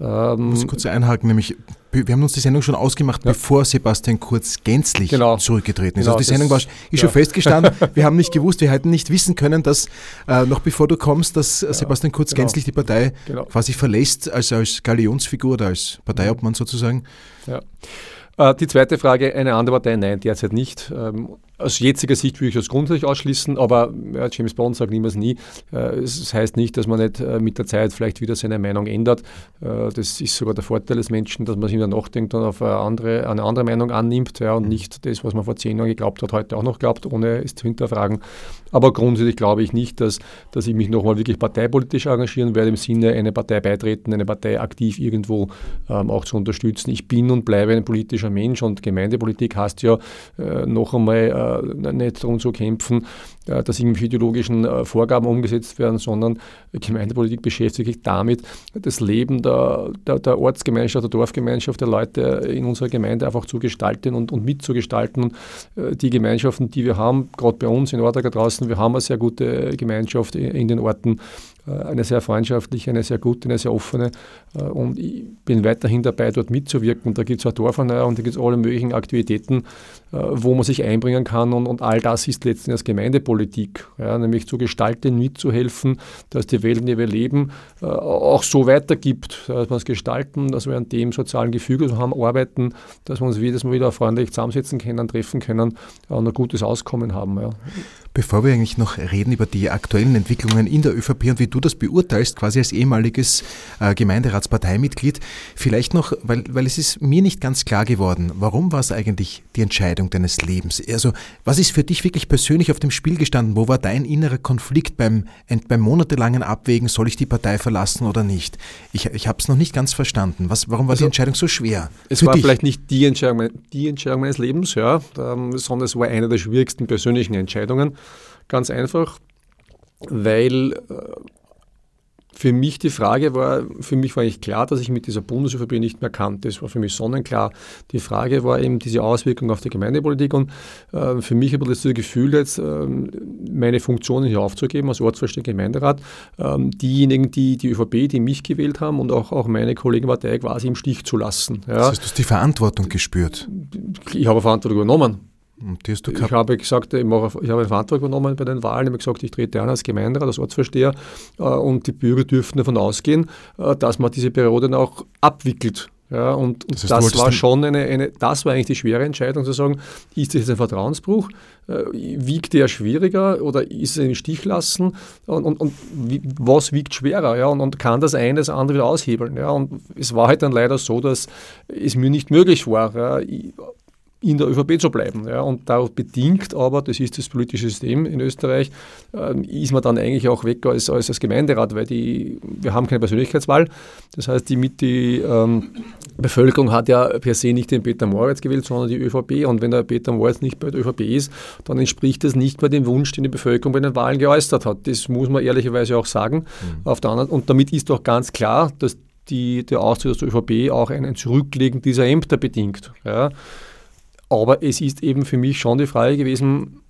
Ähm, ich muss kurz einhaken, nämlich wir haben uns die Sendung schon ausgemacht, ja. bevor Sebastian Kurz gänzlich genau. zurückgetreten ist. Genau, also die Sendung war, ist ja. schon festgestanden. [LAUGHS] wir haben nicht gewusst, wir hätten nicht wissen können, dass äh, noch bevor du kommst, dass ja. Sebastian Kurz genau. gänzlich die Partei genau. quasi verlässt, als, als Galionsfigur oder als Parteiobmann sozusagen. Ja. Äh, die zweite Frage, eine andere Partei, nein, derzeit nicht. Ähm, aus jetziger Sicht würde ich das grundsätzlich ausschließen, aber ja, James Bond sagt niemals nie. Äh, es heißt nicht, dass man nicht äh, mit der Zeit vielleicht wieder seine Meinung ändert. Äh, das ist sogar der Vorteil des Menschen, dass man sich wieder nachdenkt und auf eine andere, eine andere Meinung annimmt ja, und nicht das, was man vor zehn Jahren geglaubt hat, heute auch noch glaubt, ohne es zu hinterfragen. Aber grundsätzlich glaube ich nicht, dass, dass ich mich nochmal wirklich parteipolitisch engagieren werde, im Sinne eine Partei beitreten, eine Partei aktiv irgendwo ähm, auch zu unterstützen. Ich bin und bleibe ein politischer Mensch und Gemeindepolitik heißt ja äh, noch einmal äh, nicht darum zu kämpfen, äh, dass irgendwelche ideologischen äh, Vorgaben umgesetzt werden, sondern Gemeindepolitik beschäftigt sich damit, das Leben der, der, der, Ortsgemeinschaft, der Dorfgemeinschaft der Leute in unserer Gemeinde einfach zu gestalten und, und mitzugestalten. Und äh, die Gemeinschaften, die wir haben, gerade bei uns in Ortager draußen, wir haben eine sehr gute Gemeinschaft in den Orten, eine sehr freundschaftliche, eine sehr gute, eine sehr offene. Und ich bin weiterhin dabei, dort mitzuwirken. Da gibt es eine Dorferneuerung, da gibt es alle möglichen Aktivitäten, wo man sich einbringen kann. Und, und all das ist letztendlich Gemeindepolitik, ja, nämlich zu gestalten, mitzuhelfen, dass die Welt, in der wir leben, auch so weitergibt, dass wir es gestalten, dass wir an dem sozialen Gefüge haben, arbeiten, dass wir uns jedes Mal wieder freundlich zusammensetzen können, treffen können und ein gutes Auskommen haben. Ja. Bevor wir eigentlich noch reden über die aktuellen Entwicklungen in der ÖVP und wie du das beurteilst, quasi als ehemaliges äh, Gemeinderatsparteimitglied, vielleicht noch, weil, weil es ist mir nicht ganz klar geworden, warum war es eigentlich die Entscheidung deines Lebens? Also was ist für dich wirklich persönlich auf dem Spiel gestanden? Wo war dein innerer Konflikt beim, beim monatelangen Abwägen, soll ich die Partei verlassen oder nicht? Ich, ich habe es noch nicht ganz verstanden. Was, warum war also, die Entscheidung so schwer? Es war dich? vielleicht nicht die Entscheidung, die Entscheidung meines Lebens, ja, ähm, sondern es war eine der schwierigsten persönlichen Entscheidungen. Ganz einfach, weil äh, für mich die Frage war, für mich war eigentlich klar, dass ich mit dieser Bundes-ÖVP nicht mehr kann. Das war für mich sonnenklar. Die Frage war eben diese Auswirkung auf die Gemeindepolitik und äh, für mich habe ich das Gefühl, jetzt äh, meine Funktionen hier aufzugeben als Ortsvorsteher Gemeinderat. Äh, diejenigen, die die ÖVP, die mich gewählt haben und auch, auch meine Kollegenpartei quasi im Stich zu lassen. Ja. Das heißt, du hast die Verantwortung gespürt? Ich habe Verantwortung übernommen. Ich habe gesagt, ich, mache, ich habe eine Verantwortung übernommen bei den Wahlen. Ich habe gesagt, ich trete an als Gemeinderat, als Ortsvorsteher äh, und die Bürger dürften davon ausgehen, äh, dass man diese Periode auch abwickelt. Ja, und, und das, heißt, das war schon eine, eine, das war eigentlich die schwere Entscheidung zu sagen, ist das jetzt ein Vertrauensbruch? Äh, wiegt der schwieriger oder ist es ein Stich lassen? Und, und, und wie, was wiegt schwerer? Ja, und, und, kann das eine das andere wieder aushebeln? Ja, und es war halt dann leider so, dass es mir nicht möglich war. Ja, ich, in der ÖVP zu bleiben. Ja. Und darauf bedingt aber, das ist das politische System in Österreich, äh, ist man dann eigentlich auch weg als, als, als Gemeinderat, weil die, wir haben keine Persönlichkeitswahl. Das heißt, die, mit die ähm, Bevölkerung hat ja per se nicht den Peter Moritz gewählt, sondern die ÖVP. Und wenn der Peter Moritz nicht bei der ÖVP ist, dann entspricht das nicht bei dem Wunsch, den die Bevölkerung bei den Wahlen geäußert hat. Das muss man ehrlicherweise auch sagen. Mhm. Auf der anderen, und damit ist doch ganz klar, dass die, der Austritt aus der ÖVP auch ein Zurücklegen dieser Ämter bedingt. Ja. Aber es ist eben für mich schon die Frage gewesen,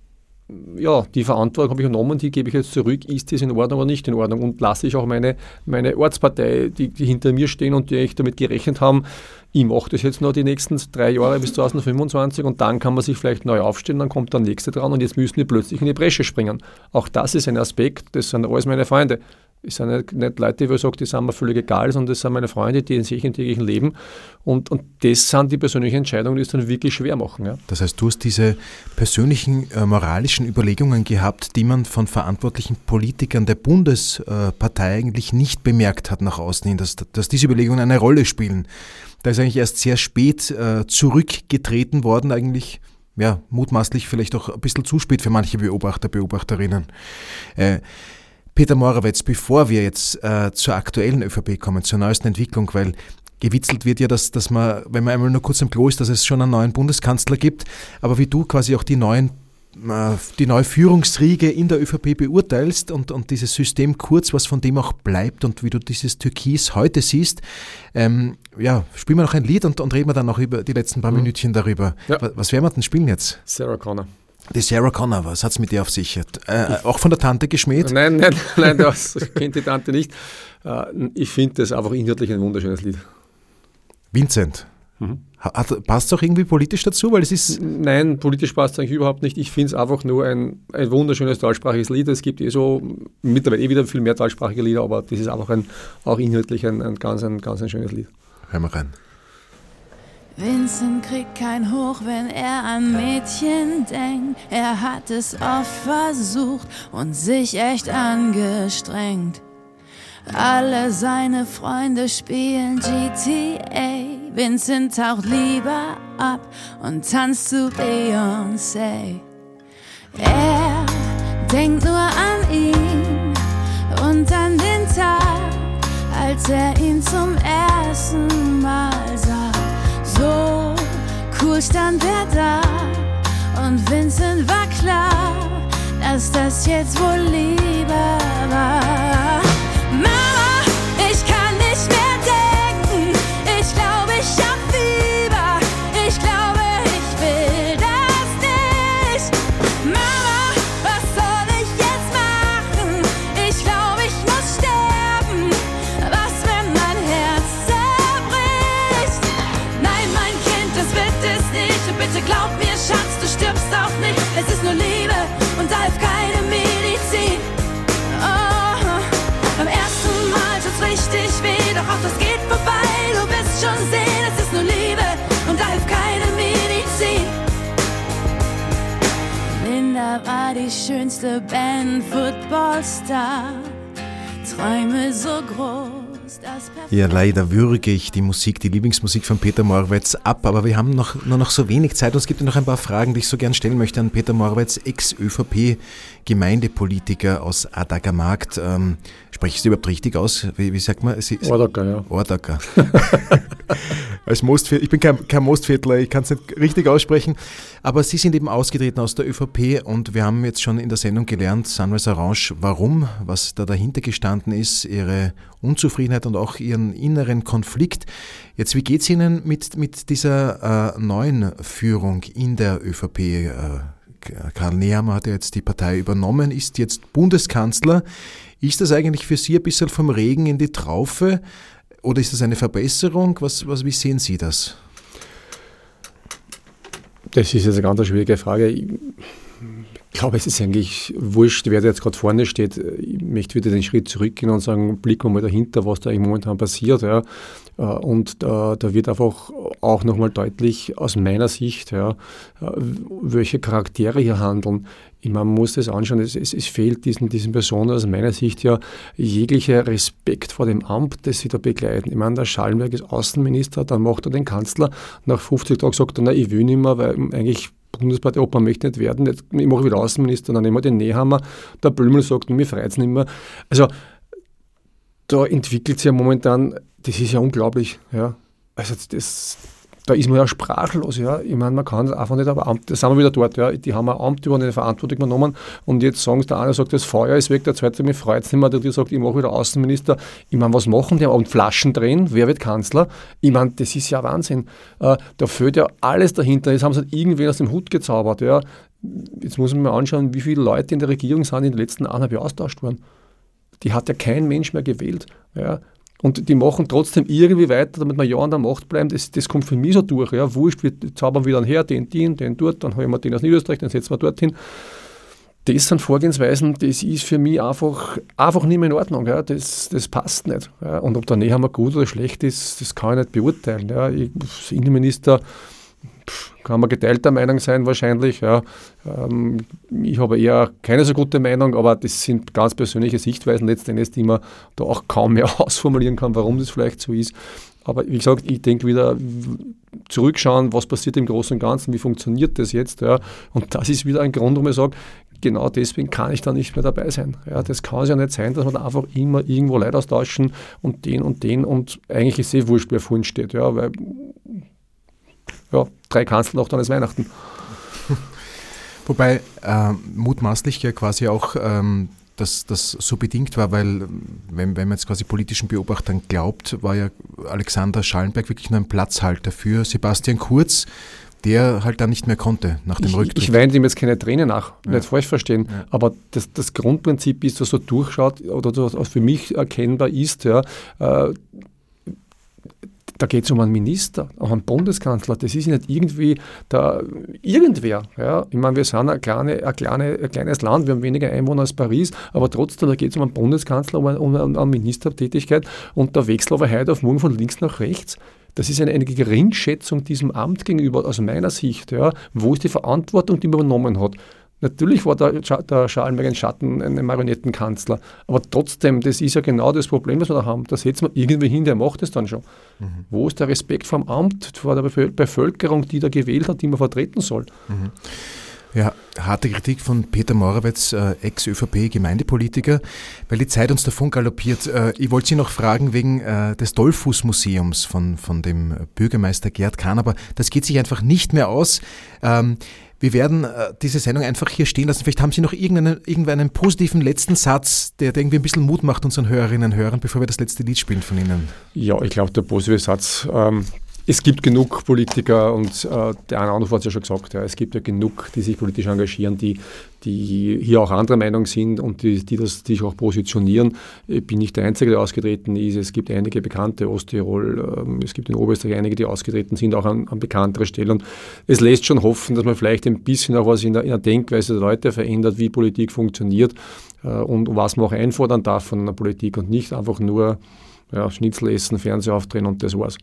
ja, die Verantwortung habe ich übernommen, die gebe ich jetzt zurück. Ist das in Ordnung oder nicht in Ordnung? Und lasse ich auch meine, meine Ortspartei, die, die hinter mir stehen und die echt damit gerechnet haben, ich mache das jetzt noch die nächsten drei Jahre bis 2025 und dann kann man sich vielleicht neu aufstellen, dann kommt der nächste dran und jetzt müssen die plötzlich in die Bresche springen. Auch das ist ein Aspekt, das sind alles meine Freunde. Es sind nicht, nicht Leute, die ich die sind mir völlig egal, sondern das sind meine Freunde, die in sich im täglichen Leben. Und, und das sind die persönlichen Entscheidungen, die es dann wirklich schwer machen. Ja. Das heißt, du hast diese persönlichen äh, moralischen Überlegungen gehabt, die man von verantwortlichen Politikern der Bundespartei eigentlich nicht bemerkt hat nach außen hin, dass, dass diese Überlegungen eine Rolle spielen. Da ist eigentlich erst sehr spät äh, zurückgetreten worden, eigentlich ja, mutmaßlich vielleicht auch ein bisschen zu spät für manche Beobachter, Beobachterinnen. Äh, Peter Morawetz, bevor wir jetzt äh, zur aktuellen ÖVP kommen, zur neuesten Entwicklung, weil gewitzelt wird ja, dass, dass man, wenn man einmal nur kurz im Klo ist, dass es schon einen neuen Bundeskanzler gibt, aber wie du quasi auch die neuen äh, die neue Führungsriege in der ÖVP beurteilst und, und dieses System kurz, was von dem auch bleibt und wie du dieses Türkis heute siehst. Ähm, ja, spielen wir noch ein Lied und, und reden wir dann noch über die letzten paar mhm. Minütchen darüber. Ja. Was werden wir denn spielen jetzt? Sarah Connor. Die Sarah Connor, was hat es mit dir auf sich? Äh, auch von der Tante geschmäht? Nein, nein, [LAUGHS] nein, das kennt die Tante nicht. Äh, ich finde das einfach inhaltlich ein wunderschönes Lied. Vincent. Mhm. passt es auch irgendwie politisch dazu? Weil es ist Nein, politisch passt es eigentlich überhaupt nicht. Ich finde es einfach nur ein, ein wunderschönes deutschsprachiges Lied. Es gibt eh so mittlerweile eh wieder viel mehr deutschsprachige Lieder, aber das ist einfach ein, auch inhaltlich ein, ein ganz, ein ganz ein schönes Lied. Hören wir rein. Vincent kriegt kein Hoch, wenn er an Mädchen denkt. Er hat es oft versucht und sich echt angestrengt. Alle seine Freunde spielen GTA. Vincent taucht lieber ab und tanzt zu Beyoncé. Er denkt nur an ihn und an den Tag, als er ihn zum ersten Mal sah. So cool stand er da und Vincent war klar, dass das jetzt wohl Liebe war. War die schönste Band, Footballstar. Träume so groß, Ja, leider würge ich die Musik, die Lieblingsmusik von Peter Morawetz ab, aber wir haben noch, nur noch so wenig Zeit und es gibt noch ein paar Fragen, die ich so gern stellen möchte an Peter Morawetz, Ex-ÖVP-Gemeindepolitiker aus Adagermarkt. Ähm, spreche ich es überhaupt richtig aus? Wie, wie sagt man? Sie, Ordacker, ja. Ordacker. [LAUGHS] Als Mostviertler, ich bin kein, kein Mostviertler, ich kann es nicht richtig aussprechen, aber Sie sind eben ausgetreten aus der ÖVP und wir haben jetzt schon in der Sendung gelernt, Sunrise Orange, warum, was da dahinter gestanden ist, Ihre Unzufriedenheit und auch Ihren inneren Konflikt. Jetzt, wie geht es Ihnen mit, mit dieser äh, neuen Führung in der ÖVP? Äh, Karl Nehammer hat ja jetzt die Partei übernommen, ist jetzt Bundeskanzler. Ist das eigentlich für Sie ein bisschen vom Regen in die Traufe? Oder ist das eine Verbesserung? Was, was, wie sehen Sie das? Das ist jetzt eine ganz schwierige Frage. Ich glaube, es ist eigentlich wurscht, wer da jetzt gerade vorne steht. Ich möchte wieder den Schritt zurückgehen und sagen, blicken wir mal dahinter, was da eigentlich momentan passiert. Ja. Und da, da wird einfach auch nochmal deutlich aus meiner Sicht, ja, welche Charaktere hier handeln. Man muss das anschauen, es, es, es, fehlt diesen, diesen Personen aus meiner Sicht ja jeglicher Respekt vor dem Amt, das sie da begleiten. Ich meine, der Schallenberg ist Außenminister, dann macht er den Kanzler, nach 50 Tagen sagt er, na, ich will nicht mehr, weil eigentlich Bundespartei, man möchte nicht werden, jetzt, ich mache wieder Außenminister, dann nehmen wir den Nehammer, der Blümel sagt, mir freut es nicht mehr. Also, da entwickelt sich ja momentan, das ist ja unglaublich, ja. Also, das, da ist man ja sprachlos. Ja. Ich meine, man kann einfach nicht, aber Amt, da sind wir wieder dort. Ja. Die haben ein Amt über eine Verantwortung genommen und jetzt sagen sie, der eine sagt, das Feuer ist weg, der zweite, mir freut es nicht mehr, der dritte sagt, ich mache wieder Außenminister. Ich meine, was machen die? Und Flaschen drehen, wer wird Kanzler? Ich meine, das ist ja Wahnsinn. Äh, da fehlt ja alles dahinter. Jetzt haben sie halt irgendwen aus dem Hut gezaubert. Ja. Jetzt muss man mal anschauen, wie viele Leute in der Regierung sind in den letzten eineinhalb Jahren austauscht worden. Die hat ja kein Mensch mehr gewählt. Ja. Und die machen trotzdem irgendwie weiter, damit wir ja an der Macht bleiben. Das, das kommt für mich so durch. Ja, wurscht, wir zaubern wieder her, den, den, den dort, dann haben wir den aus Niederösterreich, den setzen wir dorthin. Das sind Vorgehensweisen, das ist für mich einfach, einfach nicht mehr in Ordnung. Ja. Das, das passt nicht. Ja. Und ob der Nehammer gut oder schlecht ist, das kann ich nicht beurteilen. Ja. Ich, Innenminister kann man geteilter Meinung sein wahrscheinlich. Ja. Ähm, ich habe eher keine so gute Meinung, aber das sind ganz persönliche Sichtweisen letztendlich, die man da auch kaum mehr [LAUGHS] ausformulieren kann, warum das vielleicht so ist. Aber wie gesagt, ich denke wieder zurückschauen, was passiert im Großen und Ganzen, wie funktioniert das jetzt. Ja. Und das ist wieder ein Grund, warum ich sage, genau deswegen kann ich da nicht mehr dabei sein. Ja, das kann es ja nicht sein, dass wir da einfach immer irgendwo Leute austauschen und den und den und eigentlich ist eh wurscht, wer vorhin steht. Ja, weil ja, drei Kanzeln auch dann ist Weihnachten. [LAUGHS] Wobei äh, mutmaßlich ja quasi auch ähm, dass das so bedingt war, weil wenn, wenn man jetzt quasi politischen Beobachtern glaubt, war ja Alexander Schallenberg wirklich nur ein Platzhalter für Sebastian Kurz, der halt dann nicht mehr konnte nach dem ich, Rücktritt. Ich weine ihm jetzt keine Tränen nach, ja. nicht falsch verstehen, ja. aber das, das Grundprinzip ist, dass so durchschaut oder für mich erkennbar ist, ja, äh, da geht es um einen Minister, um einen Bundeskanzler. Das ist nicht irgendwie da irgendwer. Ja. Ich meine, wir sind ein, kleine, ein, kleine, ein kleines Land, wir haben weniger Einwohner als Paris, aber trotzdem, da geht es um einen Bundeskanzler, um eine, um eine Ministertätigkeit und der Wechsel aber heute auf morgen von links nach rechts. Das ist eine, eine Geringschätzung diesem Amt gegenüber, aus meiner Sicht. Ja. Wo ist die Verantwortung, die man übernommen hat? Natürlich war der, der Schallenberg Schatten ein Marionettenkanzler, aber trotzdem, das ist ja genau das Problem, was wir da haben. Da setzt man irgendwie hin, der macht es dann schon. Mhm. Wo ist der Respekt vom Amt, vor der Bevölkerung, die da gewählt hat, die man vertreten soll? Mhm. Ja, harte Kritik von Peter Morawetz, äh, Ex-ÖVP-Gemeindepolitiker, weil die Zeit uns davon galoppiert. Äh, ich wollte Sie noch fragen wegen äh, des Dollfuß-Museums von, von dem Bürgermeister Gerd Kahn, aber das geht sich einfach nicht mehr aus. Ähm, wir werden äh, diese Sendung einfach hier stehen lassen. Vielleicht haben Sie noch irgendeinen, irgendeinen positiven letzten Satz, der, der irgendwie ein bisschen Mut macht unseren Hörerinnen und Hörern, bevor wir das letzte Lied spielen von Ihnen. Ja, ich glaube, der positive Satz ähm, es gibt genug Politiker und äh, der eine andere hat es ja schon gesagt, ja, es gibt ja genug, die sich politisch engagieren, die, die hier auch anderer Meinung sind und die, die, das, die sich auch positionieren. Ich bin nicht der Einzige, der ausgetreten ist. Es gibt einige bekannte Osttirol, ähm, es gibt in Oberösterreich einige, die ausgetreten sind, auch an, an bekanntere Stellen. Es lässt schon hoffen, dass man vielleicht ein bisschen auch was in der, in der Denkweise der Leute verändert, wie Politik funktioniert äh, und was man auch einfordern darf von der Politik und nicht einfach nur ja, Schnitzel essen, Fernseher aufdrehen und das war's.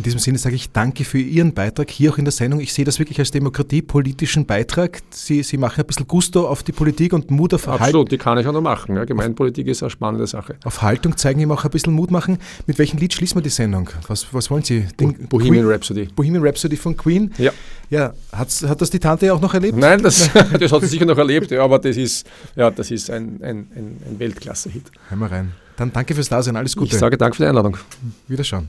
In diesem Sinne sage ich danke für Ihren Beitrag hier auch in der Sendung. Ich sehe das wirklich als demokratiepolitischen Beitrag. Sie, Sie machen ein bisschen Gusto auf die Politik und Mut auf Haltung. Absolut, die kann ich auch noch machen. Ja, Gemeinpolitik ist eine spannende Sache. Auf Haltung zeigen, ihm auch ein bisschen Mut machen. Mit welchem Lied schließen wir die Sendung? Was, was wollen Sie? Den Bohemian Queen? Rhapsody. Bohemian Rhapsody von Queen? Ja. Ja, Hat's, hat das die Tante auch noch erlebt? Nein, das, [LAUGHS] das hat sie sicher noch erlebt, ja, aber das ist, ja, das ist ein, ein, ein, Weltklasse-Hit. Hören wir rein. Dann danke fürs Dasein, alles Gute. Ich sage danke für die Einladung. Wiederschauen.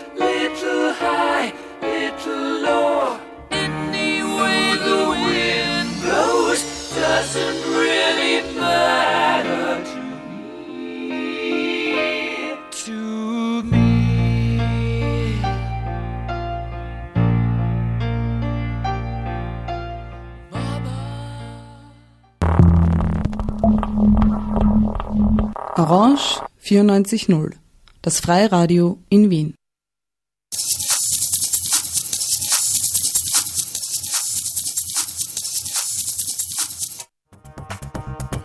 little high, little low. Any way the wind blows doesn't really matter to me. To me. Orange 94.0, das Freiradio in Wien.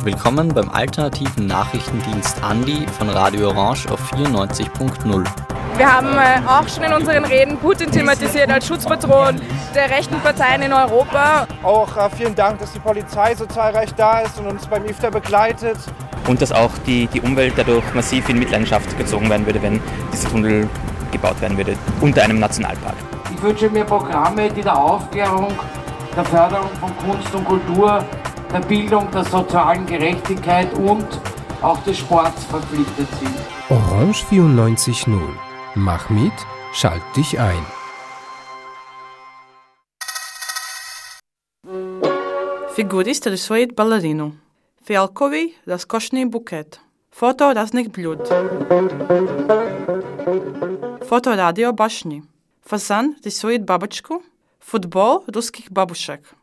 Willkommen beim alternativen Nachrichtendienst Andi von Radio Orange auf 94.0. Wir haben äh, auch schon in unseren Reden Putin thematisiert als Schutzpatron der rechten Parteien in Europa. Auch äh, vielen Dank, dass die Polizei so zahlreich da ist und uns beim IFTA begleitet. Und dass auch die, die Umwelt dadurch massiv in Mitleidenschaft gezogen werden würde, wenn dieser Tunnel gebaut werden würde, unter einem Nationalpark. Ich wünsche mir Programme, die der Aufklärung, der Förderung von Kunst und Kultur der Bildung, der sozialen Gerechtigkeit und auch des Sports verpflichtet sind. Orange 94.0. Mach mit, schalt dich ein. Figurist ir sveit balerinu, Fialkovi raskošni buket, foto raznih bljud, foto radio bašni, Fasan, risuje babačku, Футбол русских бабушек.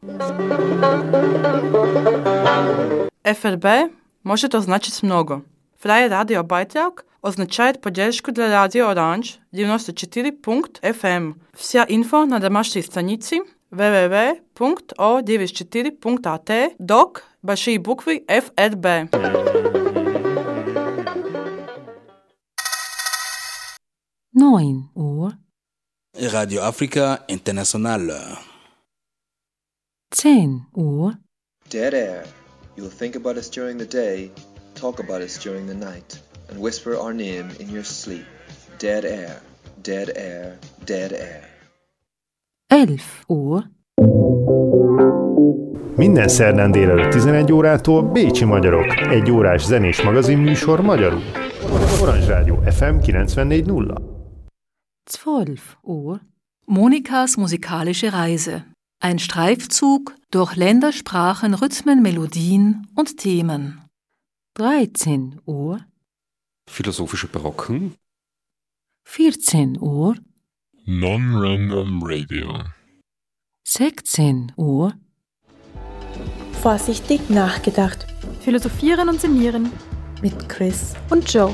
ФРБ может означать много. Фрай радиобайтрак означает поддержку для радио Оранж 94.fm. Вся инфо на домашней странице www.o94.at док большие буквы ФРБ. Neun Uhr Radio Afrika International. 10 Uhr. Dead air. You'll think about us during the day, talk about us during the night, and whisper our name in your sleep. Dead air, dead air, dead air. 11 Uhr. Minden szerdán délelőtt 11 órától Bécsi Magyarok, egy órás zenés magazinműsor magyarul. Orange Rádió FM 94.0 12 Uhr Monikas musikalische Reise. Ein Streifzug durch Länder, Sprachen, Rhythmen, Melodien und Themen. 13 Uhr Philosophische Barocken. 14 Uhr Non-Random Radio. 16 Uhr Vorsichtig nachgedacht. Philosophieren und Sinnieren. Mit Chris Und Joe.